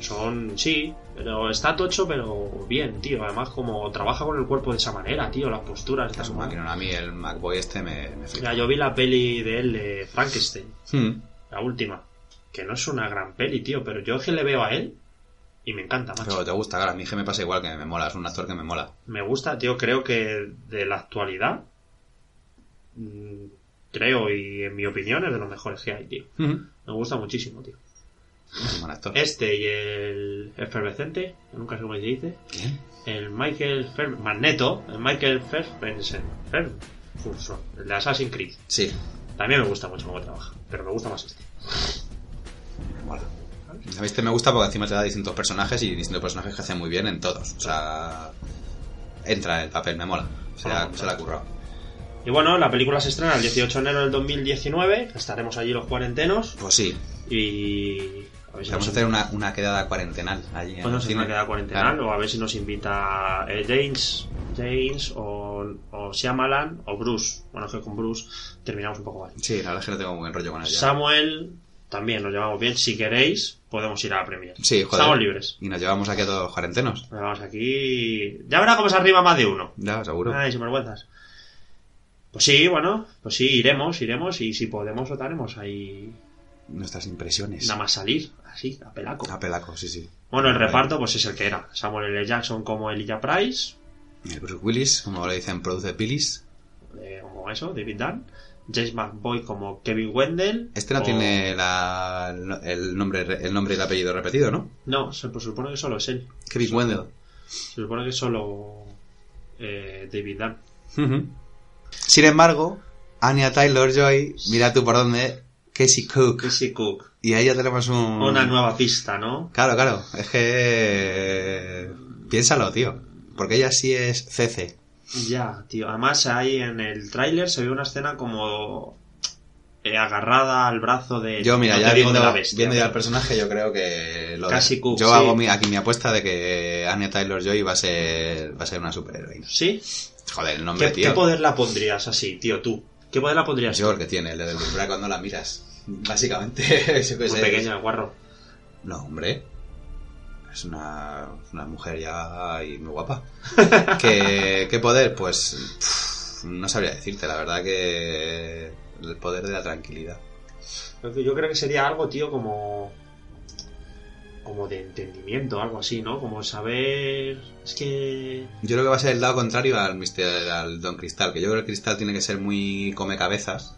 Son, sí, pero está tocho, pero bien, tío. Además, como trabaja con el cuerpo de esa manera, tío, las posturas. Esta es tal, un ¿no? máquina. A mí el MacBoy este me, me Mira, yo vi la peli de él, de Frankenstein, Hmm. la última. Que no es una gran peli, tío, pero yo es que le veo a él y me encanta, macho. Pero te gusta, claro. A mí que me pasa igual que me mola. Es un actor que me mola. Me gusta, tío, creo que de la actualidad, mm, creo y en mi opinión es de los mejores que hay, tío. Hmm. Me gusta muchísimo, tío. Es un buen actor. Este y el efervescente, nunca sé cómo se dice, ¿Quién? el Michael Fer Magneto, el Michael Fassbender, Fer el de Assassin's Creed. Sí. También me gusta mucho cómo trabaja, pero me gusta más este. A mí este me gusta porque encima te da distintos personajes y distintos personajes que hacen muy bien en todos. O sea, entra en el papel, me mola. Se, la, se la ha currado. Y bueno, la película se estrena el 18 de enero del 2019, estaremos allí los cuarentenos Pues sí, y... A ver si vamos a hacer una, una quedada cuarentenal allí Pues sé si cine. me queda cuarentenal Claro. o a ver si nos invita eh, James, James o, o Shyamalan o Bruce. Bueno, es que con Bruce terminamos un poco mal. Sí, la verdad es que no tengo muy buen rollo con ella. Samuel también nos llevamos bien. Si queréis, podemos ir a la premier. Sí, joder. Estamos libres. Y nos llevamos aquí a todos los cuarentenos. Nos vamos aquí. Ya verá cómo se arriba más de uno. Ya, seguro. Ay, sinvergüenzas. Pues sí, bueno, pues sí, iremos, iremos y si podemos votaremos ahí Nuestras impresiones. nada más salir, así, a pelaco. A pelaco, sí, sí. Bueno, el reparto pues es el que era. Samuel L. Jackson como Elijah Price, El Bruce Willis, como le dicen, produce Pillis. eh, como eso, David Dunn. James McBoy como Kevin Wendell. Este no o- tiene la, el, nombre, el nombre y el apellido repetido, ¿no? No, se pues, supone que solo es él. Kevin Wendell. Se supone que solo eh, David Dunn. Sin embargo, Anya Taylor Joy, mira tú por dónde, Casey Cook. Casey Cook. Y ahí ya tenemos un. Una nueva pista, ¿no? Claro, claro. Es que. Piénsalo, tío. Porque ella sí es CC. Ya, tío. Además, ahí en el tráiler se ve una escena como eh, agarrada al brazo de. Yo, mira, no ya viendo, la bestia, viendo ya el personaje, yo creo que. Lo de- Cook, yo sí. hago mi- aquí mi apuesta de que Anya Taylor Joy va a ser, va a ser una superheroína. ¿Sí? Joder, el nombre, ¿Qué, tío. qué poder la pondrías así, tío, tú? ¿Qué poder la pondrías Yo el que tiene, el de deslumbrar cuando la miras. Básicamente, eso que Muy sé. pequeña, el guarro. No, hombre. Es una, una mujer ya y muy guapa. ¿Qué, qué poder? Pues pff, no sabría decirte, la verdad que el poder de la tranquilidad. Yo creo que sería algo, tío, como. como de entendimiento, algo así, ¿no? Como saber. Es que. Yo creo que va a ser el lado contrario al, Mister, al Don Cristal, que yo creo que el Cristal tiene que ser muy come cabezas.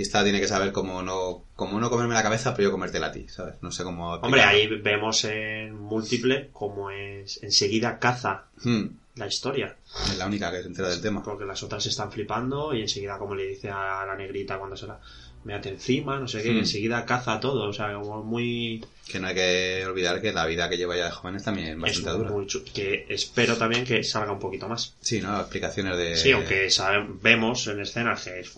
Y esta tiene que saber cómo no, cómo no comerme la cabeza, pero yo comértela a ti, ¿sabes? No sé cómo... Hombre, ahí vemos en múltiple como es. enseguida caza Hmm, la historia. es la única que se entera del tema. Porque las otras están flipando y enseguida, como le dice a la negrita cuando se la. Méate encima, no sé qué, Hmm. enseguida caza todo. O sea, como muy. Que no hay que olvidar que la vida que lleva ya de jóvenes también es Es bastante dura. muy chu- que espero también que salga un poquito más. Sí, ¿no? Explicaciones de... Sí, aunque sabe- vemos en escenas que es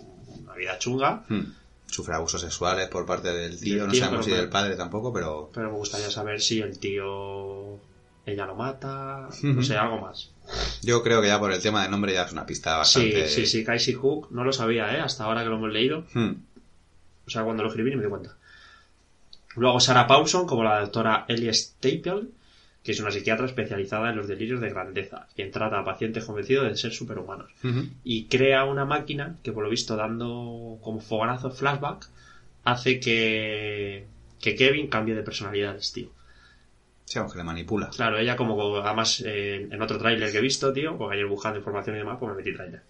vida chunga, Hmm. Sufre abusos sexuales por parte del tío, Del no tío, sabemos si del padre tampoco, pero... pero me gustaría saber si el tío ella lo mata, no sé, algo más. Yo creo que ya por el tema del nombre ya es una pista bastante... Sí, sí, sí, Casey Hook, no lo sabía, ¿eh? Hasta ahora que lo hemos leído. Hmm. O sea, cuando lo escribí ni me di cuenta. Luego Sarah Paulson, como la doctora Ellie Staple, que es una psiquiatra especializada en los delirios de grandeza, quien trata a pacientes convencidos de ser superhumanos. Y crea una máquina que, por lo visto, dando como fogonazo flashback, hace que, que Kevin cambie de personalidades, tío. Sí, vamos, que le manipula. Claro, ella como, además, eh, en otro tráiler que he visto, tío, porque ayer buscando información y demás, pues me metí tráiler.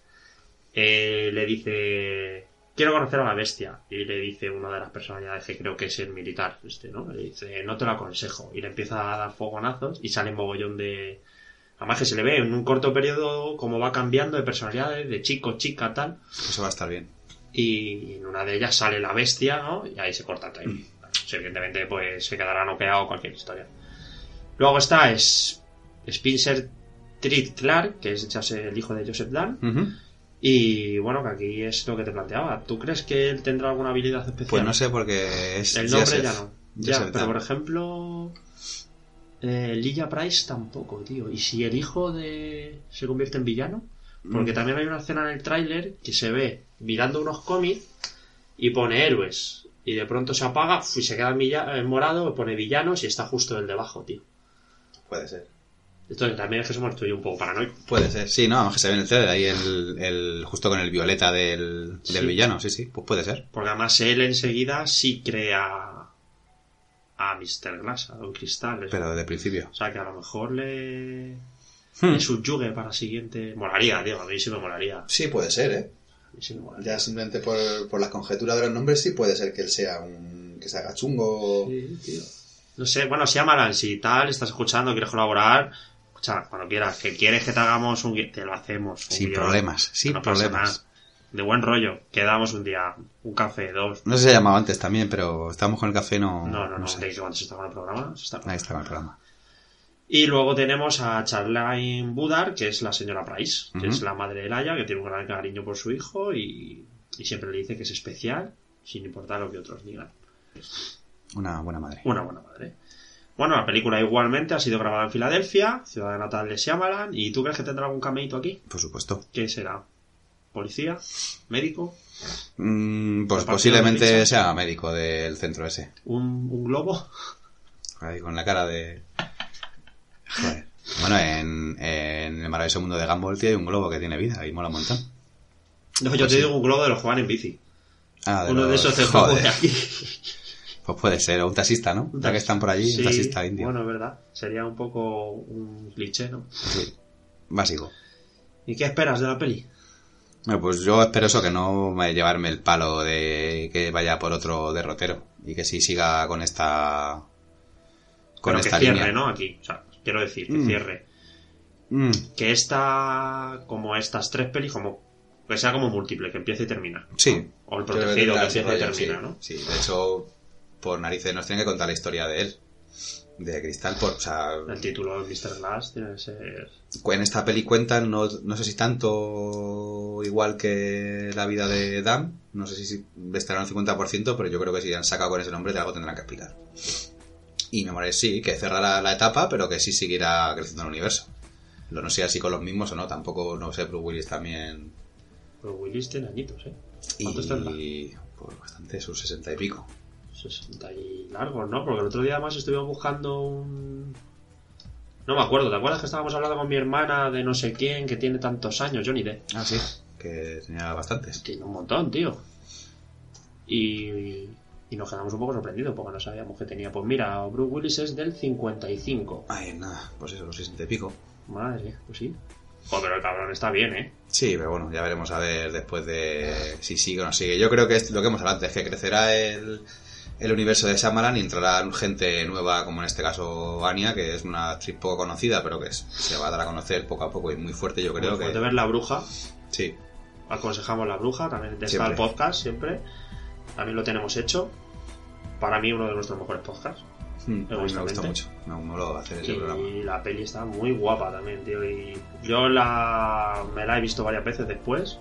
Eh, le dice, quiero conocer a la bestia. Y le dice una de las personalidades que creo que es el militar, este, ¿no? Le dice, no te lo aconsejo. Y le empieza a dar fogonazos y sale un mogollón de... Además que se le ve en un corto periodo cómo va cambiando de personalidades, de chico, chica, tal. Eso va a estar bien. Y en una de ellas sale la bestia, ¿no? Y ahí se corta el. Pues, evidentemente, pues se quedará noqueado cualquier historia. Luego está es Spencer Treat Clark, que es el hijo de Joseph Dunn. Y bueno, que aquí es lo que te planteaba. ¿Tú crees que él tendrá alguna habilidad especial? Pues no sé porque es... El nombre Joseph. ya no. Ya, Joseph pero por ejemplo. Eh, Lilla Price tampoco, tío. ¿Y si el hijo de. se convierte en villano? Porque Mm. también hay una escena en el tráiler que se ve mirando unos cómics y pone héroes. y de pronto se apaga y se queda en, villa- en morado, pone villanos y está justo el debajo, tío. Puede ser. Entonces también es que somos tú y un poco paranoicos. Puede ser. Sí, no, que se ve en el trailer ahí el, el, justo con el violeta del, del Sí. villano. Sí, sí, pues puede ser. Porque además él enseguida sí crea a Mr. Glass, a Don Cristal. Pero desde el principio. O sea que a lo mejor le, Hmm. le subyugue para la siguiente. Molaría, tío, a mí sí me molaría. Sí, puede ser, ¿eh? A mí sí me molaría. Ya simplemente por, por las conjeturas de los nombres sí puede ser que él sea un... que se haga chungo. Sí, tío. No sé, bueno, si llamaran, si tal, estás escuchando, quieres colaborar, escucha, cuando quieras, que quieres que te hagamos un te lo hacemos. Sin guion. problemas, sin No problemas. De buen rollo, quedamos un día, un café, dos. No sé si se llamaba antes también, pero estábamos con el café, no... No, no, no, sé. que cuando se está con el programa, se con Ahí el está con el programa. Y luego tenemos a Charlene Budar, que es la señora Price, que es la madre de Laia, que tiene un gran cariño por su hijo y, y siempre le dice que es especial, sin importar lo que otros digan. Una buena madre. Una buena madre. Bueno, la película igualmente ha sido grabada en Filadelfia, ciudad natal de Shyamalan. ¿Y tú crees que tendrá algún cameíto aquí? Por supuesto. ¿Qué será? ¿Policía? ¿Médico? Mm, pues posiblemente sea médico del centro ese. ¿Un, un globo? Ahí con la cara de... Joder. Bueno, en, en el maravilloso mundo de Gumball tío, hay un globo que tiene vida y mola un montón. No, yo Pues te sí. digo un globo de los van en bici. Ah, Uno de los- esos de juego de aquí. Pues puede ser, o un taxista, ¿no? Ya que están por allí, Sí, un taxista indio. Bueno, es verdad. Sería un poco un cliché, ¿no? Sí, básico. ¿Y qué esperas de la peli? Bueno, pues yo espero eso, que no me llevarme el palo de que vaya por otro derrotero y que sí siga con esta con Pero esta que cierre, línea. ¿no? Aquí. O sea, quiero decir, que Mm. cierre. Mm, Que esta, como estas tres pelis, como que sea como múltiple, que empiece y termina. sí. O el que protegido que ese empiece y termina, sí. ¿no? Sí, de hecho, por narices nos tienen que contar la historia de él. De Cristal, por, o sea, El título de Mr. Glass tiene que ser... en esta peli cuentan, no, no sé si tanto igual que la vida de Dan, no sé si estará un 50%, pero yo creo que si han sacado con ese nombre de algo tendrán que explicar. Y me parece sí, que cerrará la etapa, pero que sí seguirá creciendo el universo. Lo no sé así con los mismos o no, tampoco, no sé, Bruce Willis también. Pero Willis tiene añitos, ¿eh? Y ¿Cuántos tendrá? pues bastante, sus 60 y pico. 60 y largos, ¿no? Porque el otro día además estuvimos buscando un... No me acuerdo, ¿te acuerdas que estábamos hablando con mi hermana de no sé quién que tiene tantos años? Yo ni de. Ah, sí, que tenía bastantes. Tiene un montón, tío. Y, y nos quedamos un poco sorprendidos porque no sabíamos que tenía. Pues mira, Bruce Willis es del 55. Ay, nada, pues eso, los 60 y pico. Madre, pues sí. Joder, pero el cabrón está bien, ¿eh? Sí, pero bueno, ya veremos a ver después de si sigue o no sigue. Yo creo que es lo que hemos hablado antes, que crecerá el, el universo de Shyamalan y entrará gente nueva, como en este caso Anya, que es una actriz poco conocida, pero que es- se va a dar a conocer poco a poco y muy fuerte, yo creo Después que... ver La Bruja, Sí, aconsejamos La Bruja, también está Siempre. el podcast siempre. También lo tenemos hecho. Para mí uno de nuestros mejores podcasts. Mm, a mí me gusta mucho, me moló hacer ese programa. Y la peli está muy guapa también, tío. Y yo la me la he visto varias veces después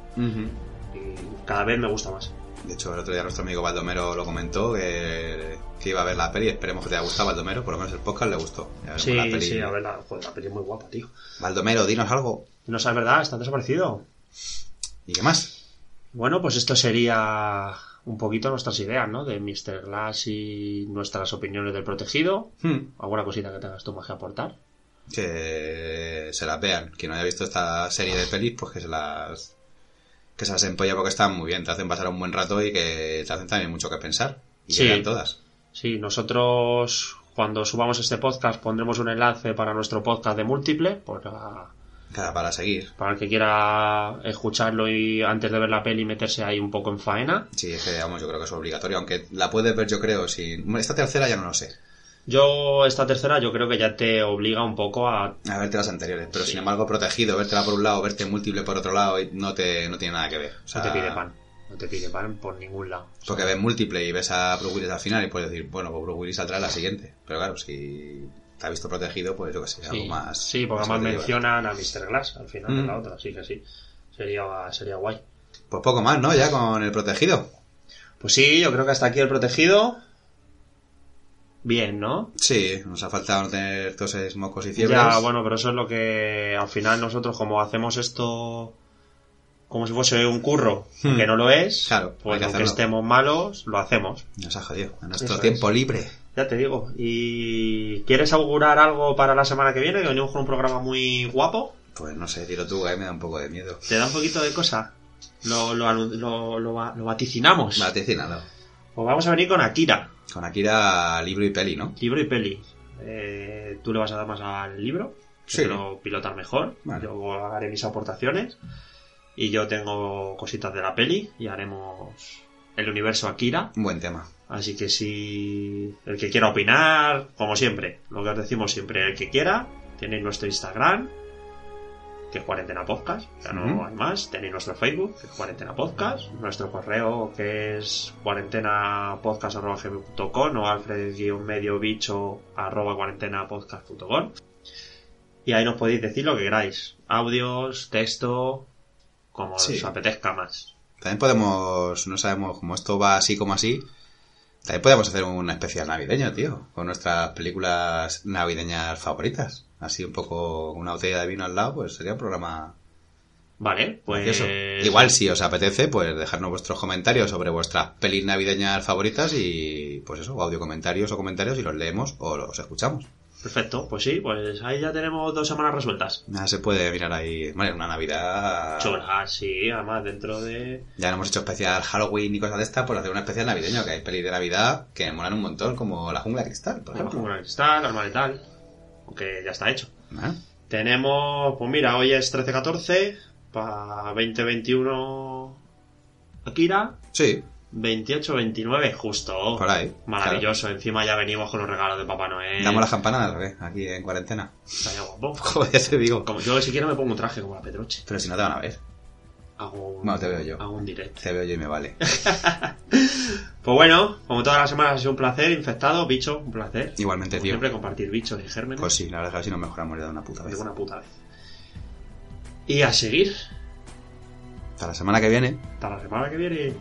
y cada vez me gusta más. De hecho, el otro día nuestro amigo Baldomero lo comentó, que, que iba a ver la peli, esperemos que te haya gustado Baldomero, por lo menos el podcast le gustó. Sí, la peli. sí, a ver, la, joder, la peli es muy guapa, tío. Baldomero, dinos algo. No sabes verdad, está desaparecido. ¿Y qué más? Bueno, pues esto sería un poquito nuestras ideas, ¿no? De Mr. Glass y nuestras opiniones del protegido. Hmm. ¿Alguna cosita que tengas tú más que aportar? que se las vean. Quien no haya visto esta serie de pelis, pues que se las que se las empolla porque están muy bien, te hacen pasar un buen rato y que te hacen también mucho que pensar. Y Sí. vean todas. Sí, nosotros cuando subamos este podcast pondremos un enlace para nuestro podcast de múltiple, para, para seguir. para el que quiera escucharlo y antes de ver la peli meterse ahí un poco en faena. Sí, es que vamos, yo creo que es obligatorio, aunque la puedes ver yo creo, si esta tercera ya no lo sé. Yo, esta tercera, yo creo que ya te obliga un poco a... A verte las anteriores, pero Sí. sin embargo protegido, vértela por un lado, verte múltiple por otro lado, y no te no tiene nada que ver. O sea, No te pide pan. No te pide pan por ningún lado. Porque ves múltiple y ves a Bruce Willis al final y puedes decir, bueno, pues Bruce Willis saldrá la siguiente. Pero claro, si te ha visto protegido, pues yo que sé, Sí, algo más. sí, porque más además mencionan a Mr. Glass al final de Mm. la otra, así que sí. Sería, sería guay. Pues poco más, ¿no? Ya con el protegido. Pues sí, yo creo que hasta aquí el protegido. Bien, ¿no? Sí, nos ha faltado no tener toses, mocos y fiebres. Ya, bueno, pero eso es lo que al final nosotros como hacemos esto como si fuese un curro, Hmm. que no lo es, Claro, pues que aunque estemos malos, lo hacemos. Nos ha jodido. En nuestro Eso tiempo libre. Ya te digo. ¿Y quieres augurar algo para la semana que viene? Que venimos con un programa muy guapo. Pues no sé, tiro tú, que a mí me da un poco de miedo. ¿Te da un poquito de cosa? Lo, lo, lo, lo lo vaticinamos. Vaticinado. Pues vamos a venir con Akira, Con Akira, libro y peli, ¿no? libro y peli. Eh, Tú le vas a dar más al libro, Sí. te lo pilotas mejor. Vale. Yo haré mis aportaciones. Y yo tengo cositas de la peli y haremos el universo Akira. Un buen tema. Así que si el que quiera opinar, como siempre, lo que os decimos siempre, el que quiera, tenéis nuestro Instagram, que es Cuarentena Podcast, ya no hay más, tenéis nuestro Facebook, que es Cuarentena Podcast, nuestro correo que es cuarentenapodcast.com o alfred-medio bicho arroba cuarentenapodcast.com y ahí nos podéis decir lo que queráis, audios, texto, como Sí. os apetezca más. También podemos, no sabemos cómo esto va así como así. También podemos hacer un especial navideño, tío. Con nuestras películas navideñas favoritas. Así un poco una botella de vino al lado, pues sería un programa Vale, pues... gracioso. Igual si os apetece, pues dejarnos vuestros comentarios sobre vuestras pelis navideñas favoritas y pues eso, audio comentarios o comentarios y los leemos o los escuchamos. Perfecto, pues sí, pues ahí ya tenemos dos semanas resueltas. Nada se puede mirar ahí. Vale, una Navidad. Chula, sí, además dentro de... Ya no hemos hecho especial Halloween y cosas de estas, pues hacer un especial navideño, que hay pelis de Navidad que molan un montón, como La Jungla de Cristal, por ejemplo. Como el cristal, arma letal, aunque ya está hecho. ¿Ah? Tenemos, pues mira, hoy es 13-14, para 2021 Akira, Sí, 28-29 justo. por ahí. Maravilloso, encima ya venimos con los regalos de Papá Noel. Damos las campanadas, ¿qué? Aquí en cuarentena. Estaría guapo. Como ya te digo. Como, yo si quiero me pongo un traje como la Pedroche. Pero si no te van a ver. Hago un, Bueno, te veo yo. Hago un direct. Te veo yo y me vale. Pues bueno, como todas las semanas ha sido un placer, infectado, bicho, un placer. Igualmente, Como tío. Siempre compartir bichos y gérmenes. Pues sí, la verdad es que así nos mejoramos ya de una puta de vez. una puta vez. Y a seguir. Hasta la semana que viene. Hasta la semana que viene.